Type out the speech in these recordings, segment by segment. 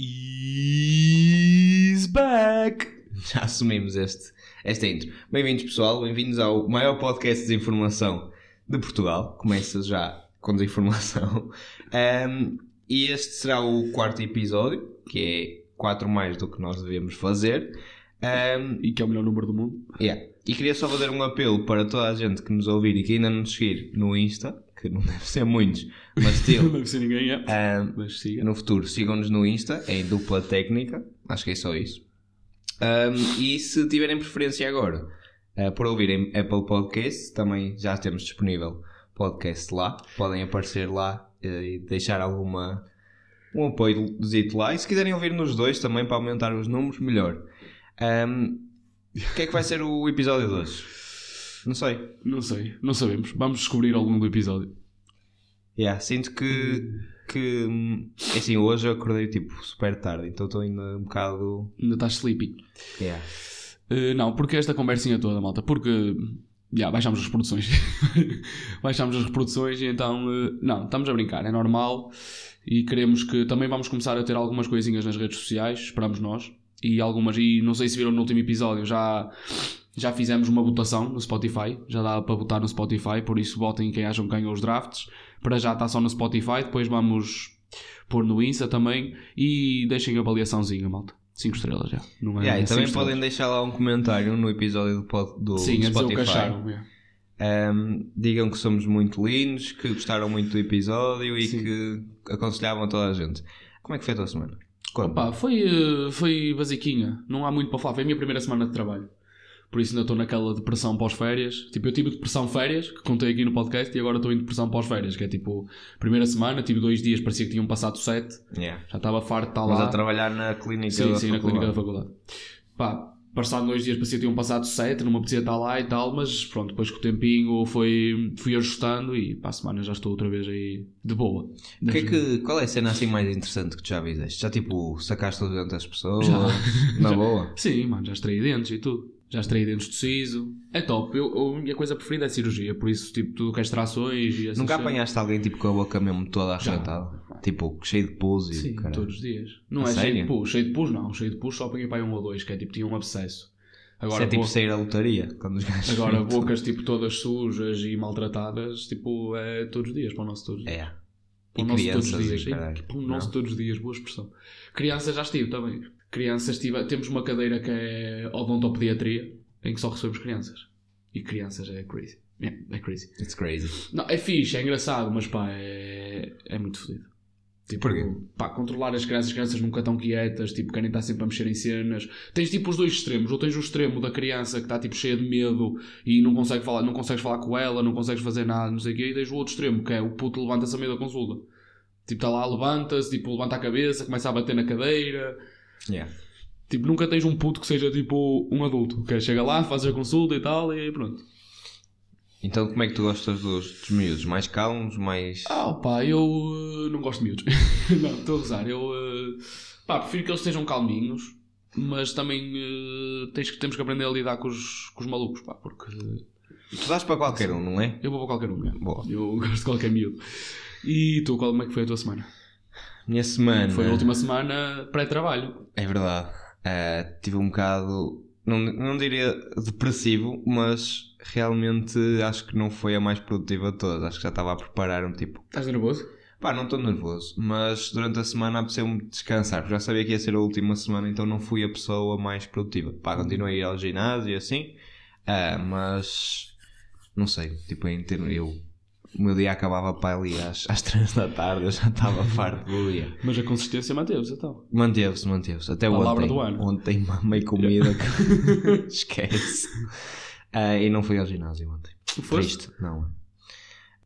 is back. Já assumimos este, esta intro. Bem-vindos, pessoal. Bem-vindos ao maior podcast de desinformação de Portugal. Começa já com desinformação. Um, e este será o quarto episódio, que é quatro mais do que nós devemos fazer. Um, E que é o melhor número do mundo. yeah. E queria só fazer um apelo para toda a gente que nos ouvir e que ainda não nos seguir no Insta, que não deve ser muitos, mas Não still, deve ser ninguém, é. um, Mas siga. no futuro sigam-nos no Insta, em dupla técnica, acho que é só isso. Um, e se tiverem preferência agora uh, por ouvirem Apple Podcasts, também já temos disponível podcast lá. Podem aparecer lá uh, e deixar alguma um apoio lá. E se quiserem ouvir nos dois também para aumentar os números, melhor. Um, o que é que vai ser o episódio de hoje? Não sei. Não sei, não sabemos. Vamos descobrir ao longo do episódio. Yeah, sinto que, que hum, assim, hoje eu acordei tipo super tarde, então estou ainda um bocado. Ainda estás sleepy. Yeah. Uh, não, porque esta conversinha toda, malta? Porque. Já, baixámos as reproduções. baixámos as reproduções e então. uh, não, estamos a brincar, é normal. E queremos que. Também vamos começar a ter algumas coisinhas nas redes sociais, esperamos nós. E algumas. E não sei se viram no último episódio, já. Já fizemos uma votação no Spotify, já dá para votar no Spotify, por isso votem quem acham que ganhou os drafts. Para já está só no Spotify, depois vamos pôr no Insta também e deixem a avaliaçãozinha, malta. 5 estrelas já. Não é Yeah, e também estrelas. podem deixar lá um comentário no episódio do, pod- do Sim, Spotify. acharam. é. Um, digam que somos muito lindos, que gostaram muito do episódio e Sim. que aconselhavam a toda a gente. Como é que foi a tua semana? Opa, foi, eh, foi basiquinha. Não há muito para falar. Foi a minha primeira semana de trabalho. Por isso ainda estou naquela depressão pós-férias. Tipo, eu tive depressão férias, que contei aqui no podcast, e agora estou em depressão pós-férias, que é tipo, primeira semana, tive dois dias, parecia que tinham passado sete. Yeah. Já estava farto de estar Mas lá. a trabalhar na clínica Sim, da sim, na clínica da faculdade. faculdade. Pá, passado dois dias parecia que tinham passado sete, não me apetecia estar lá e tal, mas pronto, depois com o tempinho foi, fui ajustando e para a semana já estou outra vez aí de boa. Que é que, qual é a cena assim mais interessante que tu já fizeste? Já tipo, sacaste o dente das pessoas? Já. Na Já. boa? Sim, mano, já extraí dentes e tudo. Já extraí dentes do siso. É top. Eu, eu- a minha coisa preferida é cirurgia, por isso, tipo, tudo que é extrações e essas Nunca apanhaste alguém tipo com a boca mesmo toda arrebentada? Tipo, cheio de pus e Sim, caralho. todos os dias. Não A é cheio sério? de pus. Cheio de pus, não. Cheio de pus só apanhei para aí um ou dois, que é tipo, tinha um abscesso. Isso Agora, é tipo bo- sair à lotaria, quando os gajos... agora bocas, tipo, todas sujas e maltratadas, tipo, é todos os dias, para o nosso todos os dias. É. Para o nosso todos os dias. Para o nosso todos os dias, boa expressão. Crianças já estive também. Crianças estive... Temos uma cadeira que é odontopediatria, em que só recebemos crianças. E crianças é crazy. É, é crazy. It's crazy. Não, é fixe, é engraçado, mas pá, é, é muito fodido. Tipo, Porquê? pá, controlar as crianças, as crianças nunca estão quietas, tipo, querem estar sempre a mexer em cenas. Tens tipo os dois extremos, ou tens o extremo da criança que está tipo cheia de medo e não consegue falar, não consegues falar com ela, não consegues fazer nada, não sei o quê, e tens o outro extremo, que é o puto levanta-se a meio da consulta. Tipo, está lá, levanta-se, tipo, levanta a cabeça, começa a bater na cadeira. Yeah. Tipo, nunca tens um puto que seja tipo um adulto, que é, chega lá, faz a consulta e tal, e pronto. Então como é que tu gostas dos, dos miúdos? Mais calmos, mais... Ah, pá, eu eh, não gosto de miúdos. não, estou a gozar. Eu, eh, pá, prefiro que eles estejam calminhos, mas também eh, tens temos que aprender a lidar com os, com os malucos, pá, porque Tu dás para qualquer um, não é? eu vou para qualquer um. né? Boa. Eu gosto de qualquer miúdo. E tu, qual, como é que foi a tua semana? Minha semana... Foi a última semana pré-trabalho. É verdade. Ah, tive um bocado, não, não diria depressivo, mas realmente acho que não foi a mais produtiva de todas. Acho que já estava a preparar-me, tipo, Estás nervoso? pá, não estou nervoso, mas durante a semana apeteceu-me descansar, porque já sabia que ia ser a última semana, então não fui a pessoa mais produtiva. Pá, continuei a ir ao ginásio e assim, ah, mas não sei, tipo, em termos, eu. O meu dia acabava para ali às, às 3 da tarde, eu já estava farto do dia. Mas a consistência manteve-se então. Manteve-se, manteve-se. Até Palavra ontem. do ano. Ontem mamei comida que... Esquece. Ah, e não fui ao ginásio ontem. Foste? Triste. Não.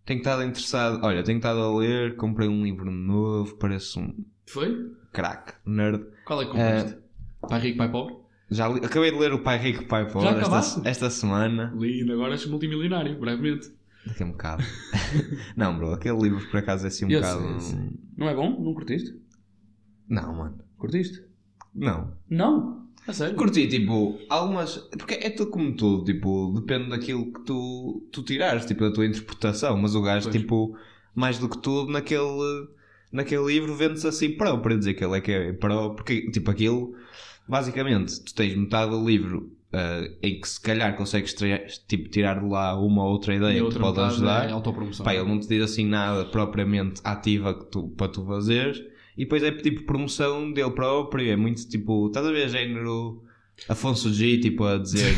Tenho estado interessado... Olha, tenho estado a ler, comprei um livro novo, parece um Foi? crack, nerd. Qual é que compraste? Pai rico, pai pobre? Já li- Acabei de ler o Pai Rico, Pai Pobre esta, esta semana. Lindo, agora és multimilionário, brevemente. Daqui a um bocado. não, bro, aquele livro por acaso é assim um Eu bocado... sei, sei. Não é bom? Não curtiste? Não, mano. Curtiste? Não. Não? A sério? Curti, tipo, algumas. Porque é tudo como tudo, tipo, depende daquilo que tu, tu tirares, tipo, da tua interpretação. Mas o gajo, Pois. tipo, mais do que tudo, naquele. naquele livro vende-se assim pró, para dizer que ele é que é pró, porque tipo aquilo, basicamente, tu tens metade do livro uh, em que se calhar consegues tipo, tirar de lá uma ou outra ideia que te pode ajudar. É autopromoção. Pá, ele não te diz assim nada propriamente ativa que tu, para tu fazeres. E depois é tipo promoção dele próprio, é muito tipo, estás a ver género Afonso G, tipo a dizer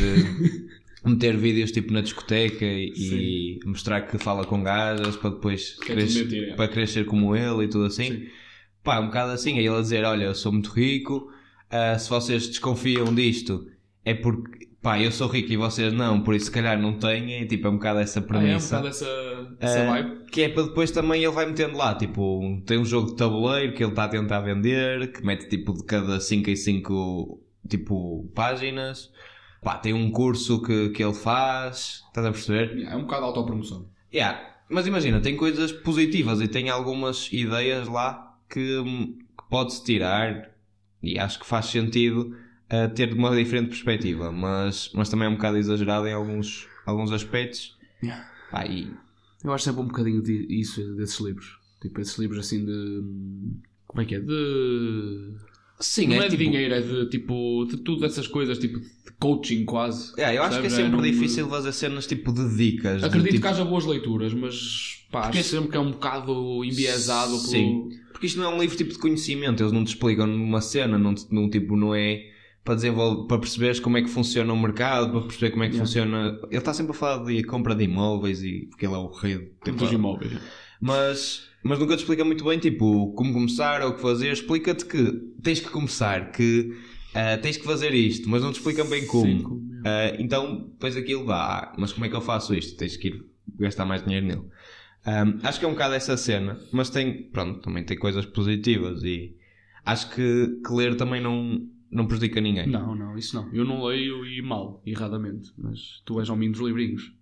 meter vídeos tipo na discoteca e, mostrar que fala com gajas para depois que é é. para ser como ele e tudo assim. Sim. Pá, um bocado assim, aí ele a dizer, olha, eu sou muito rico, uh, se vocês desconfiam disto é porque pá, eu sou rico e vocês não, por isso se calhar não têm, tipo, é um bocado essa premissa. Ah, é um bocado essa, essa Uh, vibe. que é para depois também ele vai metendo lá, tipo, tem um jogo de tabuleiro que ele está a tentar vender, que mete tipo de cada 5 em 5 tipo, páginas. Pá, tem um curso que, que ele faz, estás a perceber? É um bocado de autopromoção. Yeah. Mas imagina, tem coisas positivas e tem algumas ideias lá que, que pode-se tirar e acho que faz sentido uh, ter uma diferente perspectiva, mas, mas também é um bocado exagerado em alguns, alguns aspectos. Pá, e Eu acho sempre um bocadinho de, isso desses livros. Tipo, esses livros assim de. Como é que é? De. Sim, não é é, de tipo- dinheiro, é de tipo. De tudo essas coisas, tipo de coaching quase. Yeah, eu acho que é Percebes? sempre não- difícil fazer cenas tipo de dicas. de, Acredito tipo, que haja boas leituras, mas pá, Porque acho sempre que é um bocado enviesado pelo. Sim. Porque isto não é um livro tipo de conhecimento, eles não te explicam numa cena, não, te- não, tipo, não é para, desenvolver, para perceberes como é que funciona o mercado, para perceber como é que Yeah. funciona. Ele está sempre a falar de compra de imóveis e porque ele é o rei Dos imóveis. mas, mas nunca te explica muito bem, tipo, como começar ou o que fazer. Explica-te que tens que começar, que ah, tens que fazer isto, mas não te explicam bem como. Sim, como é. Ah, então, depois aquilo vá, ah, mas como é que eu faço isto? Tens que ir gastar mais dinheiro nele. Ahm, acho que é um bocado essa cena, mas tem, pronto, também tem coisas positivas e acho que, que ler também não, não prejudica ninguém. Não, não, isso não. Eu não leio e mal, erradamente. Mas tu és ao mínimo dos livrinhos.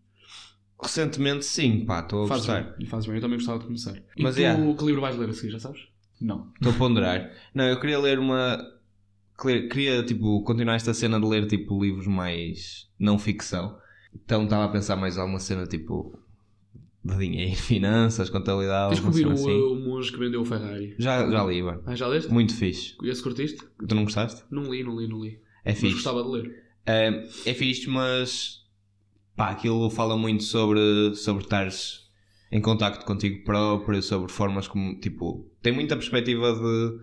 Recentemente, sim, pá, estou a Fazes gostar. bem, fazes bem. Eu também gostava de começar. E Mas tu, é. que livro vais ler a seguir, já sabes? Não. Estou a ponderar. Não, eu queria ler uma. Queria, queria, tipo, continuar esta cena de ler, tipo, livros mais não ficção. Então estava a pensar mais alguma cena, tipo, de dinheiro, finanças, contabilidade, Tens que ouvir o, assim. o monge que vendeu o Ferrari. Já, já li, mano. Ah, já leste? Muito fixe. Esse curtiste? Tu não gostaste? Não li, não li, não li. É Mas fixe. gostava de ler. É, é fixe, mas pá, aquilo fala muito sobre, sobre estares em contacto contigo próprio, sobre formas como, tipo, tem muita perspectiva de,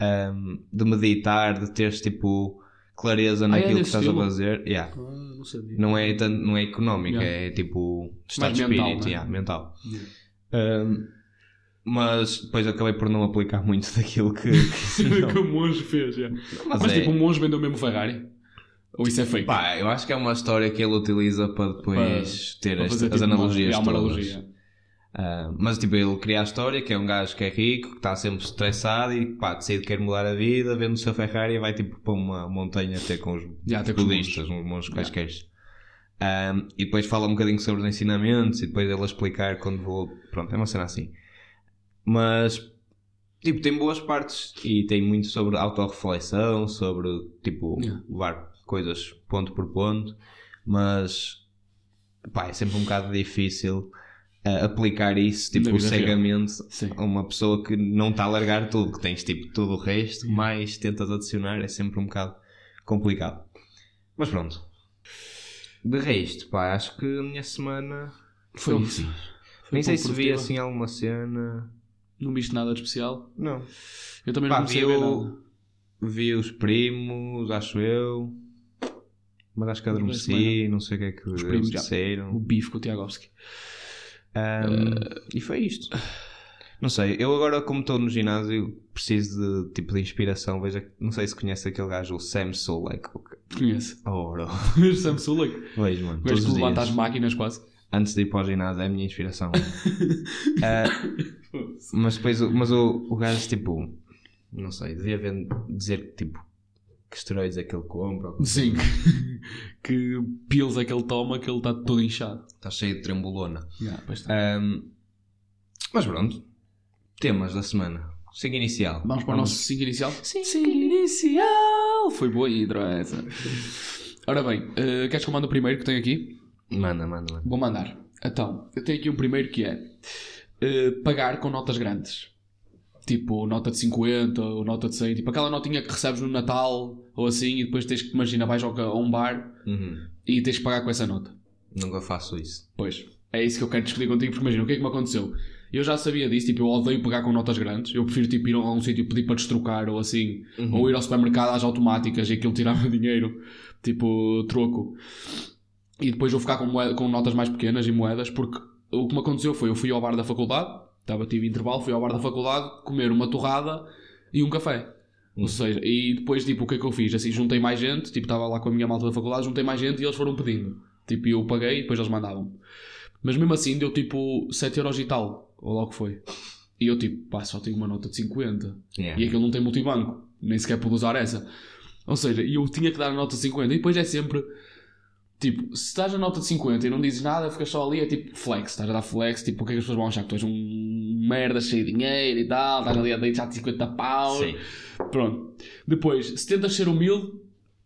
ehm, de meditar, de teres, tipo, clareza Ah, é naquilo que estás estilo? a fazer. Yeah. Ah, não sabia. Não, é tanto, não é económica, Yeah. é tipo, estado de mental, espírito, é? yeah, mental. Yeah. Ehm, mas depois acabei por não aplicar muito daquilo que. que que o monge fez. Mas, Mas é- tipo, o monge vendeu mesmo Ferrari? Ou isso é fake? Pá, eu acho que é uma história que ele utiliza para depois ter Para as, tipo, analogias é uma todas. analogia. Ah, mas tipo, ele cria a história que é um gajo que é rico, que está sempre estressado e pá, decide que quer mudar a vida, vende o seu Ferrari e vai tipo para uma montanha ter com os os budistas, uns monges quaisquer. Ah, e depois fala um bocadinho sobre os ensinamentos e depois ele explicar quando vou. Pronto, é uma cena assim. Mas tipo, tem boas partes e tem muito sobre autorreflexão, sobre tipo Yeah. levar coisas ponto por ponto, mas pá, é sempre um bocado difícil aplicar isso tipo cegamente a uma pessoa que não está a largar tudo, que tens tipo tudo o resto, mais tentas adicionar, é sempre um bocado complicado. Mas pronto. De resto, pá, acho que a minha semana Foi Foi isso. Foi nem sei se vi assim alguma cena. Não viste nada de especial? Não. Eu também Pá, não vi, o- vi os primos, acho eu. Mas acho que adormeci, não sei o que é que Os primos, já. O disseram. bife com o Tiagovski. Ahm, E foi isto. Não sei, eu agora como estou no ginásio preciso de tipo de inspiração. Veja, não sei se conhece aquele gajo, o Sam Sulek. Conheço. Oh, bro. Sam Sulek. Vejo, mano. O Todos gajo os que levanta as máquinas quase. Antes de ir para o ginásio é a minha inspiração. Ah, mas depois o- mas o, o gajo tipo não sei, devia dizer que tipo que esteroides é que ele compra Sim. que pills é que ele toma que ele está todo inchado. está cheio de trembolona Yeah, está. Ahm, mas pronto temas da semana siga inicial Vamos para o nosso 5 inicial? Sim. inicial! Foi boa a intro essa. Ora bem, eh, queres que eu mande o primeiro que tenho aqui? manda, manda, manda Vou mandar. Então, eu tenho aqui um primeiro que é eh, pagar com notas grandes. Tipo, nota de 50 ou nota de 100. Tipo, aquela notinha que recebes no Natal ou assim e depois tens que, imagina, vais a um bar Uhum. e tens que pagar com essa nota. Nunca faço isso. Pois, é isso que eu quero discutir contigo, porque imagina, o que é que me aconteceu? Eu já sabia disso, tipo, eu odeio pegar com notas grandes. Eu prefiro, tipo, ir a algum sítio pedir para destrocar ou assim. Ou ir ao supermercado às automáticas e aquilo tirava dinheiro. Tipo, troco. E depois eu ficar com, moeda- com notas mais pequenas e moedas, porque o que me aconteceu foi, eu fui ao bar da faculdade, estava, tive intervalo, fui ao bar da faculdade comer uma torrada e um café. Ou seja, e depois, tipo, o que é que eu fiz? Assim, juntei mais gente, tipo, estava lá com a minha malta da faculdade, juntei mais gente e eles foram pedindo. Tipo, eu paguei e depois eles mandavam. Mas mesmo assim deu tipo 7 euros e tal, ou logo foi. E eu tipo, pá, só tenho uma nota de 50. Yeah. E aquilo não tem multibanco, nem sequer pude usar essa. Ou seja, e eu tinha que dar a nota de 50. E depois é sempre, tipo, se estás a nota de 50 e não dizes nada, ficas só ali, é tipo flex, estás a dar flex, tipo, o que é que as pessoas vão achar? Que tu és um merda cheio de dinheiro e tal, estás ali a deixar 50 paus. Sim. Pronto. Depois, se tentas ser humilde,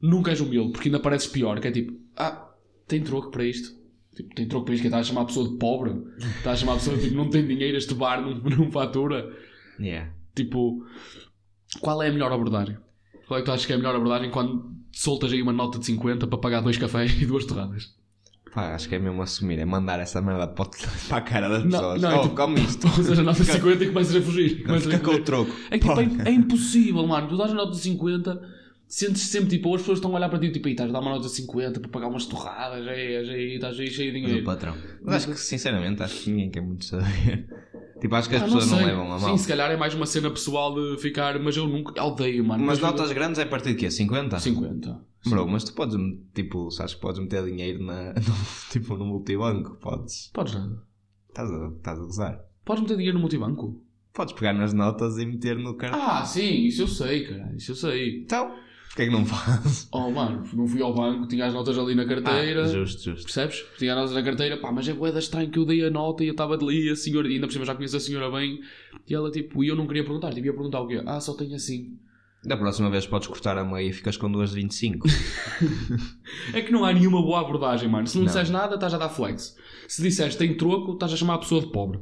nunca és humilde, porque ainda pareces pior, que é tipo, ah, tem troco para isto. Tipo, tem troco para isto, que estás a chamar a pessoa de pobre. Estás a chamar a pessoa de tipo, não tem dinheiro, este bar não, não fatura. Yeah. Tipo, qual é a melhor abordagem? Qual é que tu achas que é a melhor abordagem quando soltas aí uma nota de 50 para pagar dois cafés e duas torradas? Pá, acho que é mesmo assumir, é mandar essa merda para, a cara das pessoas. não, é oh, tipo- come isto. Tu usas a nota de 50 e começas a fugir. Começas a Fica com fugir. o troco. É que tipo, é, é impossível, mano. Tu dás a nota de 50, sentes sempre tipo, as pessoas estão a olhar para ti tipo, "Ei, estás a dar uma nota de 50 para pagar umas torradas, aí, aí, estás aí cheio de do dinheiro. patrão. Mas acho que, sinceramente, acho que ninguém quer muito saber. Tipo, acho que as Ah, pessoas não, sei. levam a Sim, mal. se calhar é mais uma cena pessoal de ficar, mas eu nunca odeio, mano. Mas Mas notas grandes é a partir de quê? 50? 50. Bro, mas tu podes, tipo, sabes que podes meter dinheiro na, no, tipo, no multibanco? Podes. Podes nada. Estás a, estás a gozar. Podes meter dinheiro no multibanco? Podes pegar nas notas e meter no cartão. Ah, sim, isso eu sei, cara. Isso eu sei. Então, porquê é que não fazes? Oh, mano, não fui ao banco, tinha as notas ali na carteira. Ah, justo, justo. Percebes? Tinha as notas na carteira, pá, mas é boeda estranho que eu dei a nota e eu estava ali, a senhora, e ainda por cima já conheço a senhora bem, e ela tipo, e eu não queria perguntar, tipo, ia perguntar o quê? Ah, só tenho assim. Da próxima vez podes cortar a meia e ficas com duas de 25. É que não há nenhuma boa abordagem, mano. Se não, Não. disseres nada, estás a dar flex. Se disseres tem troco, estás a chamar a pessoa de pobre.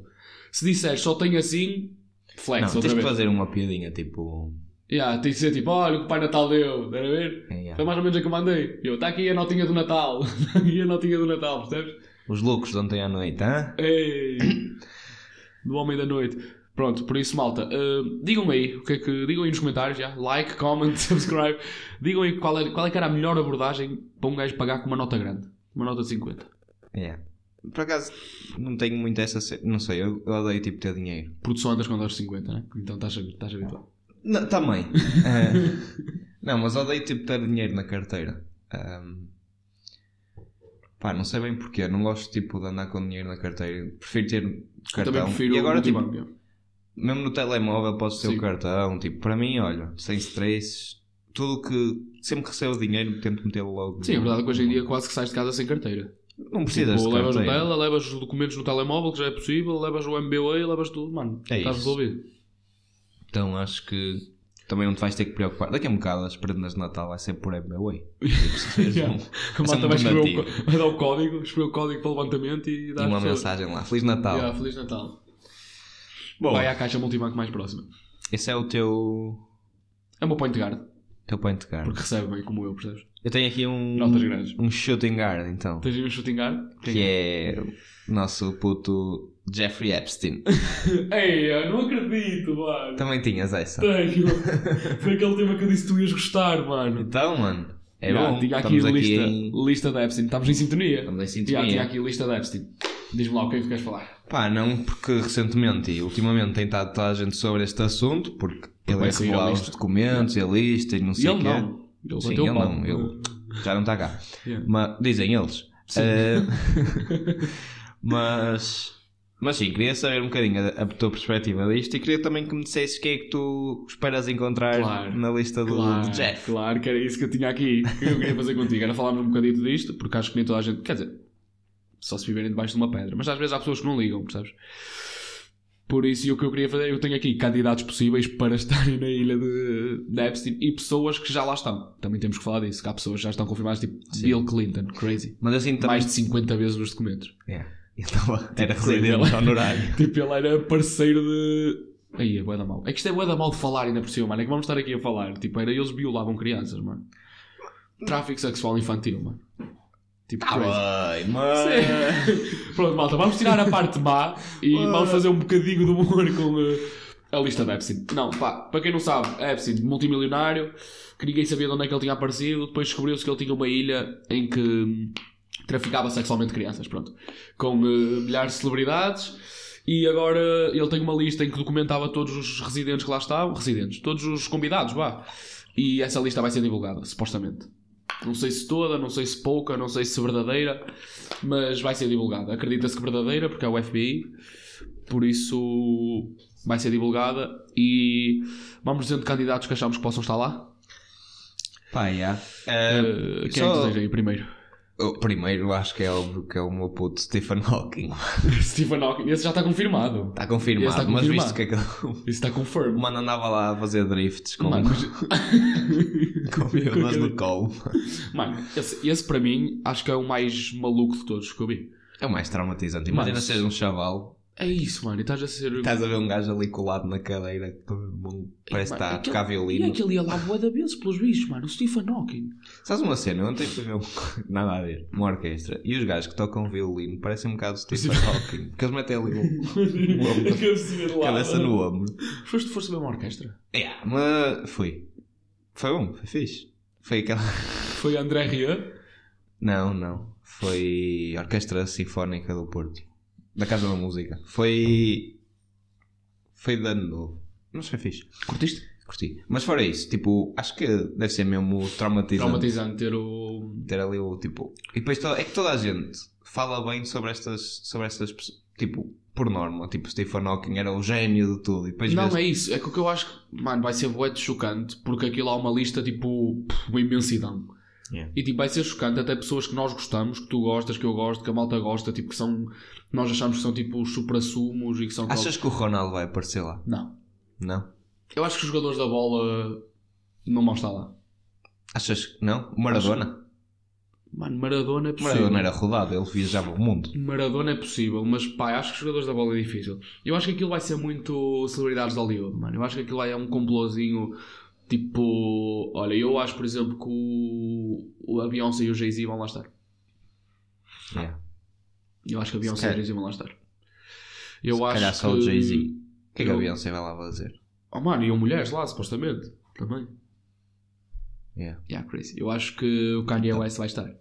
Se disseres só tenho assim, flex, não, outra tens que vez. fazer uma piadinha, tipo... Yeah, tem que ser tipo, olha o que o Pai Natal deu, estás a ver? é, yeah. Foi mais ou menos a que eu mandei. Eu, está aqui a notinha do Natal. Está aqui a notinha do Natal, percebes? Os lucros de ontem à noite, hã? Ei! Do Homem da Noite. Pronto, por isso, malta, uh, digam aí, o que é que, digam aí nos comentários já, like, comment, subscribe, digam aí qual é, qual é que era a melhor abordagem para um gajo pagar com uma nota grande, uma nota de 50. Yeah. Por acaso, não tenho muito essa... Não sei, eu, eu odeio, tipo, ter dinheiro. Só andas com dólares de 50, né? Então estás, estás habituado. Não, também. Eh, não, mas odeio tipo ter dinheiro na carteira. Ahm, pá, não sei bem porquê. Não gosto tipo de andar com dinheiro na carteira. Prefiro ter cartão. também prefiro e agora, o tipo, multibanco, mesmo no telemóvel podes ter Sim. o cartão. Tipo, para mim, olha, sem stress. Tudo que. Sempre que recebo dinheiro, tento metê-lo logo. Sim, a verdade é que hoje em dia quase que sais de casa sem carteira. Não precisas Tipo, de levas carteira. o tela, levas os documentos no telemóvel, que já é possível, levas o MBA, levas tudo, mano. É estás isso. resolvido. Então acho que também não te vais ter que preocupar. Daqui a um bocado as prendas de Natal vai ser por fez Yeah. A malta vai, escrever o, vai dar o código, escrever o código para o levantamento e E dar uma mensagem lá. Feliz Natal. Yeah, Feliz Natal. Bom, Vai à caixa multibanco mais próxima. esse é o teu, É o meu point guard, teu point guard. porque recebe bem como eu, percebes? Eu tenho aqui um, Notas grandes. um shooting guard, então. Tens aí um shooting guard? Que é o nosso puto Jeffrey Epstein. Ei, eu não acredito, mano. Também tinhas essa. Tenho. Foi aquele tema que eu disse que tu ias gostar, mano. Então, mano, é Yeah, bom. Tinha aqui Estamos lista, aqui lista da Epstein. Estamos em sintonia. Estamos em Yeah, sintonia. tinha aqui lista da Epstein. Diz-me lá o que é que tu queres falar. Pá, não, porque recentemente e ultimamente tem estado toda a gente sobre este assunto, porque ele vai é revelar os lista. documentos e a lista e não sei o quê. não. Ele Sim, ele não, ele já não está cá. Yeah. Mas, dizem eles. Eh, mas, mas sim, queria saber um bocadinho a, a tua perspectiva disto e queria também que me dissesses quem é que tu esperas encontrar Claro. na lista do, Claro, do Jeff. claro que era isso que eu tinha aqui, que eu queria fazer contigo. Era falarmos um bocadinho disto, porque acho que nem toda a gente. Quer dizer, só se viverem debaixo de uma pedra. Mas às vezes há pessoas que não ligam, percebes? Por isso, o que eu queria fazer, eu tenho aqui candidatos possíveis para estarem na ilha de, de Epstein e pessoas que já lá estão. Também temos que falar disso, que há pessoas que já estão confirmadas, tipo Bill Clinton, crazy. Mas assim também. Mais de 50 vezes nos documentos. Yeah. Ele tava- era residente honorário. Tipo, ele era parceiro de Aí é bué da mal. É que isto é bué da mal de falar ainda por cima, mano. É que vamos estar aqui a falar. Tipo, era eles violavam crianças, mano. Tráfico sexual infantil, mano. Tipo, Tá bem, mas... Pronto, malta, vamos tirar a parte má e vamos fazer um bocadinho de humor com eh, a lista de Epstein. Não, pá, para quem não sabe, Epstein, multimilionário, que ninguém sabia de onde é que ele tinha aparecido, depois descobriu-se que ele tinha uma ilha em que traficava sexualmente crianças, pronto, com eh, milhares de celebridades. E agora ele tem uma lista em que documentava todos os residentes que lá estavam, residentes, todos os convidados, vá. E essa lista vai ser divulgada, supostamente. Não sei se toda, não sei se pouca, não sei se verdadeira, mas vai ser divulgada. Acredita-se que verdadeira, porque é o FBI, por isso vai ser divulgada e vamos dizendo candidatos que achamos que possam estar lá. Pá, já. Uh, quem é que só- deseja aí primeiro? O primeiro, acho que é óbvio que é o meu puto Stephen Hawking. Stephen Hawking, esse já está confirmado. Está confirmado, está mas confirmado. visto que aquele... Isso está confirmed. O mano andava lá a fazer drifts com, Mano, com no colo. Mano, esse, esse para mim acho que é o mais maluco de todos que eu vi. É o mais traumatizante. Imagina Mas- seres um chaval, É isso, mano, e estás a ser. estás a ver um gajo ali colado na cadeira, mundo parece que está a aquele- tocar E é violino. que ele ia lá boa da vez pelos bichos, mano. O Stephen Hawking. Sabes uma cena? Ontem fui ver um... nada a ver, uma orquestra, e os gajos que tocam violino parecem um bocado Stephen Hawking, porque eles metem ali o a cabeça no ombro. Foste, foste ver uma orquestra? Yeah, mas fui. Foi bom, foi fixe. Foi aquela. Foi André Ria. Não, não. Foi Orquestra Sinfónica do Porto. Da Casa da Música. Foi. Foi de ano novo. Mas foi fixe. Curtiste? Curti. Mas fora isso, tipo, acho que deve ser mesmo traumatizante. Traumatizante ter o. Ter ali o tipo. E depois é que toda a gente fala bem sobre estas. Sobre estas pessoas. Tipo, por norma. Tipo, Stephen Hawking era o gênio de tudo. E depois Não, é isso. É que o que eu acho que, mano, vai ser bué de chocante porque aquilo há uma lista tipo. uma imensidão. Yeah. E tipo, vai ser chocante até pessoas que nós gostamos, que tu gostas, que eu gosto, que a malta gosta, tipo, que são. Nós achamos que são tipo os supra-sumos e que são. Achas que o Ronaldo vai aparecer lá? Não. Não? Eu acho que os jogadores da bola não vão estar lá. Achas que não? Maradona? Mano, Maradona é possível. Maradona era rodado, ele viajava o mundo. Maradona é possível, mas pá, acho que os jogadores da bola é difícil. Eu acho que aquilo vai ser muito celebridades de Hollywood, mano. Eu acho que aquilo vai é um complôzinho tipo. Olha, eu acho, por exemplo, que o, o a Beyoncé e o Jay-Z vão lá estar. Yeah. Eu acho que a Beyoncé e o Jay-Z vão lá estar. Eu Se acho calhar só que... o Jay-Z. O que é que a Beyoncé vai lá fazer? Oh, mano, iam mulheres lá, supostamente. Também. Yeah. Yeah, crazy. Eu acho que o Kanye West vai estar.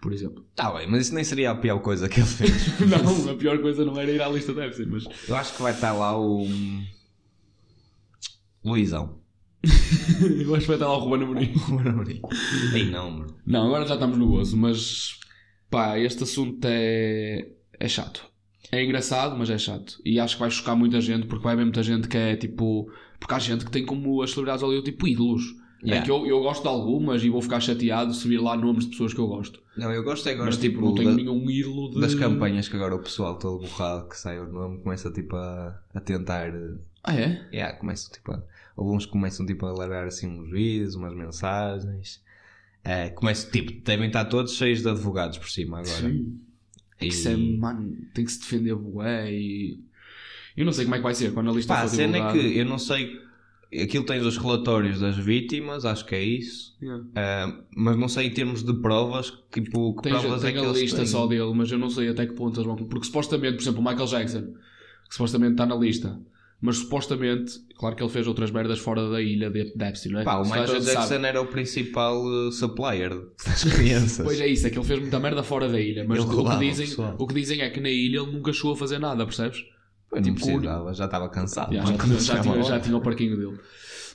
Por exemplo. Tá bem, mas isso nem seria a pior coisa que ele fez. não, a pior coisa não era ir à lista de Epstein, mas. Eu acho que vai estar lá o. Luizão. eu acho que vai estar lá o Ruben Amorim. Ei não, mano. Não, agora já estamos no gozo, mas pá, este assunto é, é chato. É engraçado, mas é chato. E acho que vai chocar muita gente, porque vai haver muita gente que é tipo. Porque há gente que tem como as celebridades ali tipo ídolos. Yeah. É que eu, eu gosto de algumas e vou ficar chateado se vir lá nomes de pessoas que eu gosto. Não, eu gosto é agora mas tipo, tipo, não tenho da- nenhum ídolo de. das campanhas que agora o pessoal todo borrado que sai o nome começa tipo a, a tentar. eh, Ah, é? Yeah, começam tipo a, alguns começam tipo a largar assim uns vídeos, umas mensagens. Eh, começam, tipo, devem estar todos cheios de advogados por cima agora. Sim. É E- que isso é, mano, tem que se defender bué e. Eu não sei como é que vai ser quando a lista Pá, a cena é que eu não sei. Aquilo tens os relatórios das vítimas, acho que é isso. Yeah. Ah, mas não sei em termos de provas, tipo, que Tem, provas tem é que a lista têm. só dele, mas eu não sei até que ponto eles vão. Porque supostamente, por exemplo, o Michael Jackson, que supostamente está na lista, mas supostamente, claro que ele fez outras merdas fora da ilha de, de Epstein, não é? Pá, o Michael Jackson sabe. era o principal uh, supplier das crianças. Pois é isso, é que ele fez muita merda fora da ilha, mas o que, dizem, o que dizem é que na ilha ele nunca chegou a fazer nada, percebes? Pois não tipo, precisava, já estava cansado. Já, já, tinha, já, tinha, lá. já tinha o parquinho dele.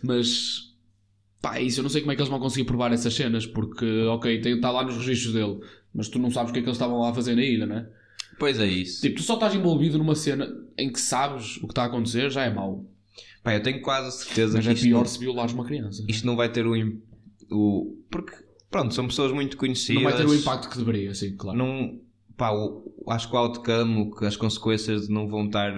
Mas pá, é isso eu não sei como é que eles vão conseguir provar essas cenas, porque ok, está lá nos registros dele, mas tu não sabes o que é que eles estavam lá a fazer na ilha, não é? Pois é isso. Tipo, tu só estás envolvido numa cena em que sabes o que está a acontecer, já é mau. Pá, eu tenho quase a certeza Mas que é isto, pior não, se violares uma criança. isto não vai ter o, o. Porque, pronto, são pessoas muito conhecidas. não vai ter o impacto que deveria, sim, claro. Não, pá, o- acho que o outcome, o que as consequências não vão estar.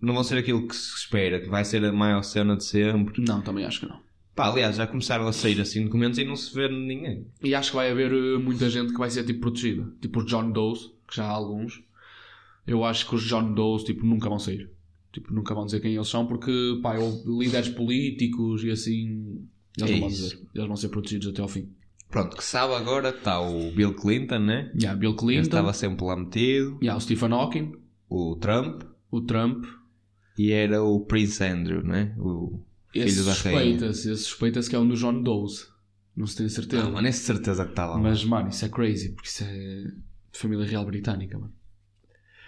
Não vão ser aquilo que se espera, que vai ser a maior cena de sempre. Não, também acho que não. Pá, aliás, já começaram a sair assim documentos e não se vê ninguém. E acho que vai haver eh, muita gente que vai ser tipo protegida. Tipo os John Does, que já há alguns. Eu acho que os John Does tipo, nunca vão sair. Tipo, nunca vão dizer quem eles são porque, pá, líderes políticos e assim. Eles É não vão isso. dizer. Eles vão ser protegidos até ao fim. Pronto, que sabe agora que está o Bill Clinton, né? Yeah, Bill Ele Clinton, estava sempre lá metido. yeah, o Stephen Hawking, O Trump. o Trump. E era o Prince Andrew, né? O Esse filho da rainha. suspeita-se, esse suspeita-se que é um do John Doe. Não se tem certeza. Ah, mano, é certeza que estava lá. Mas, mano, isso é crazy, porque isso é de família real britânica, mano.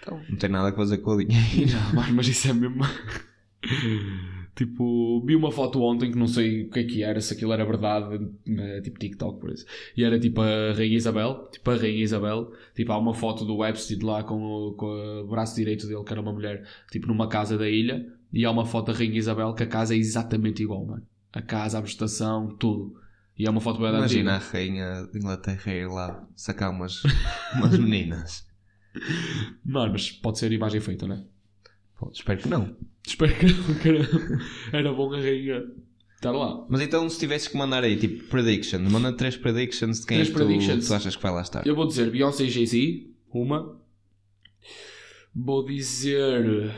Então, não tem nada a fazer com o dinheiro. Já, mano, mas isso é mesmo. tipo, vi uma foto ontem que não sei o que é que era, se aquilo era verdade, eh, tipo TikTok, por isso. E era tipo a Rainha Isabel, tipo a Rainha Isabel, tipo há uma foto do Webster lá com o, com o braço direito dele, que era uma mulher, tipo numa casa da ilha, e há uma foto da Rainha Isabel que a casa é exatamente igual, mano. A casa, a vegetação, tudo. E é uma foto bem da Imagina a antiga. rainha de Inglaterra ir lá sacar umas, umas meninas. Mano, mas pode ser imagem feita, né? Pô, espero que não. Espero que não, que era, bom a Rainha estar lá. Mas então, se tivesses que mandar aí, tipo, prediction, manda três predictions de quem Três é que tu, predictions. tu achas que vai lá estar. Eu vou dizer Beyoncé e Jay-Z, uma. Vou dizer.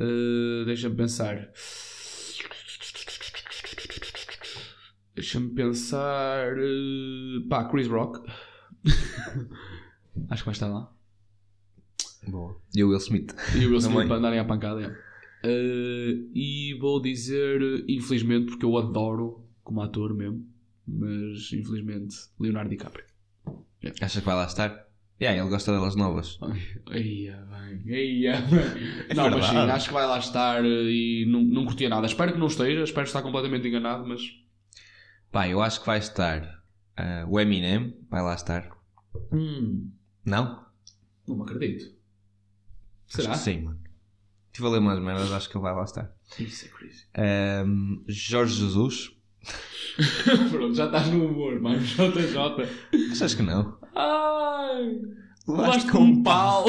eh, Deixa-me pensar. Deixa-me pensar. eh, pá, Chris Rock. Acho que vai estar lá. Boa. E o Will Smith. E o Will. Smith para andarem à pancada. é. Eh, e vou dizer, infelizmente, porque eu adoro como ator mesmo, mas infelizmente, Leonardo DiCaprio. Achas que vai lá estar? Yeah, ele gosta delas novas. Eia, bem, eia, bem. não, mas sim, acho que vai lá estar eh, e não, não curtia nada. Espero que não esteja, espero estar completamente enganado, mas. Pá, eu acho que vai estar ah, o Eminem, vai lá estar. Hum, Não? não me acredito. Acho Será? que sim, mano. Estive a ler umas merdas, acho que ele vai lá estar. Isso é crazy. Ahm, Jorge Jesus. Pronto, já estás no humor, mano. JJ. Achas que não? Ai! Levaste com um pau!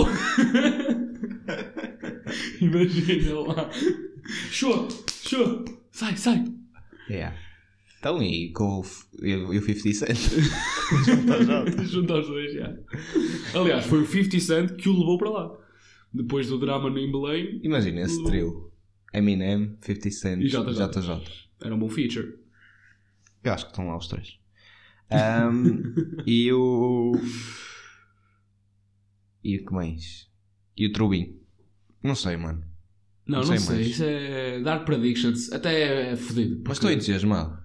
Imagina lá. Show! Show! Sai, sai! Yeah. Então, e com o e o 50 Cent? Junto aos dois, já. Aliás, foi o 50 Cent que o levou para lá. Depois do drama no Belém, Imagina esse trio. Eminem, 50 Cent E JJ. JJ. era um bom feature. Eu acho que estão lá os três. Ahm, e o... E o que mais? E o Trubin. Não sei, mano. Não, Não não, sei sei. mais. Isso é Dark Predictions. Até é fodido. Mas estou entusiasmado.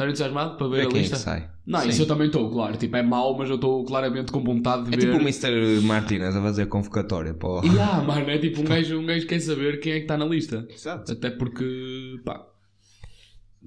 Estás entusiasmado para ver Ver a quem é lista? que sai. Não, Sim. isso eu também estou, claro. Tipo, é mau, mas eu estou claramente com vontade de É ver. tipo o Mr. Martinez a fazer convocatória para o... E ah, mano, é tipo um gajo, um gajo quer saber quem é que está na lista. Exato. Até porque, pá,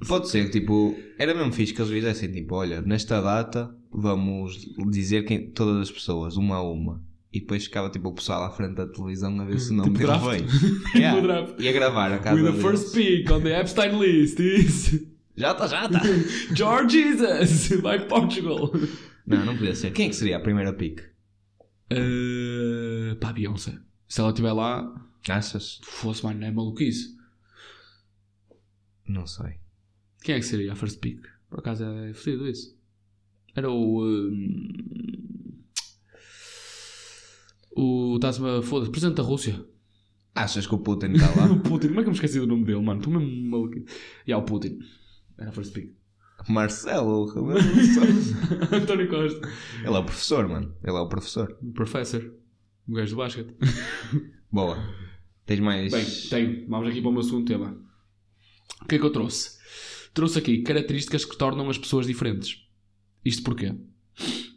Pode ser, tipo, era mesmo fixe que eles fizessem, tipo, olha, nesta data vamos dizer quem, todas as pessoas, uma a uma. E depois ficava, tipo, o pessoal à frente da televisão a ver se o nome Tipo dele veio. Tipo Yeah. draft. Ia gravar a casa with the deles. first pick on the Epstein list is Já está, já está. George Jesus by Portugal. não, não podia ser. Quem é que seria a primeira pick? Uh, pá, Beyoncé. Se ela estiver lá, Achas? fosse, mano, não é maluquice. Não sei. Quem é que seria a first pick? Por acaso é fodido isso. Era o. hum, o. Estás-me a. Foda-se, presidente da Rússia. Achas que o Putin está lá? O Putin, como é que eu me esqueci do nome dele, mano? Estou mesmo maluco. E yeah, o Putin. Pick. Marcelo Rebelo de Sousa. António Costa. Ele é o professor, mano. Ele é o professor. Professor. O gajo do basquete. Boa. Tens mais... Bem, tenho. Vamos aqui para o meu segundo tema. O que é que eu trouxe? Trouxe aqui características que tornam as pessoas diferentes. Isto porquê?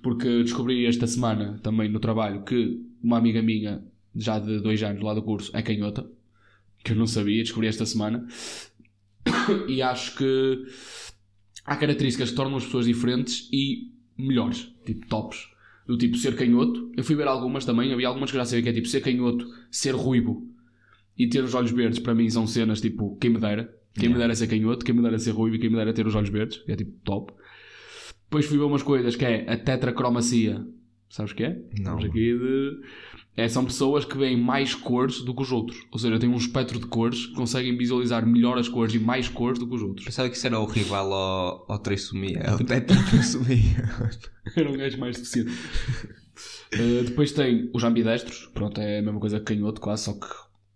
Porque descobri esta semana, também no trabalho, que uma amiga minha, já de dois anos lá do curso, é canhota. Que eu não sabia, descobri esta semana. E acho que há características que tornam as pessoas diferentes e melhores, tipo tops. Do tipo ser canhoto. Eu fui ver algumas também, havia algumas que já sabia que é tipo ser canhoto, ser ruivo e ter os olhos verdes. Para mim são cenas tipo quem me dera. Quem me dera ser canhoto, quem me dera ser ruivo e quem me dera ter os olhos verdes. É tipo top. Depois fui ver umas coisas que é a tetracromacia. Sabes o que é? Não. De... É, são pessoas que veem mais cores do que os outros. Ou seja, têm um espectro de cores que conseguem visualizar melhor as cores e mais cores do que os outros. Pensava que isso era o rival ao, ao trissomia. Ao tetratrissomia. Era um gajo mais deficiente. Uh, depois tem os ambidestros. Pronto, é a mesma coisa que canhoto quase, só que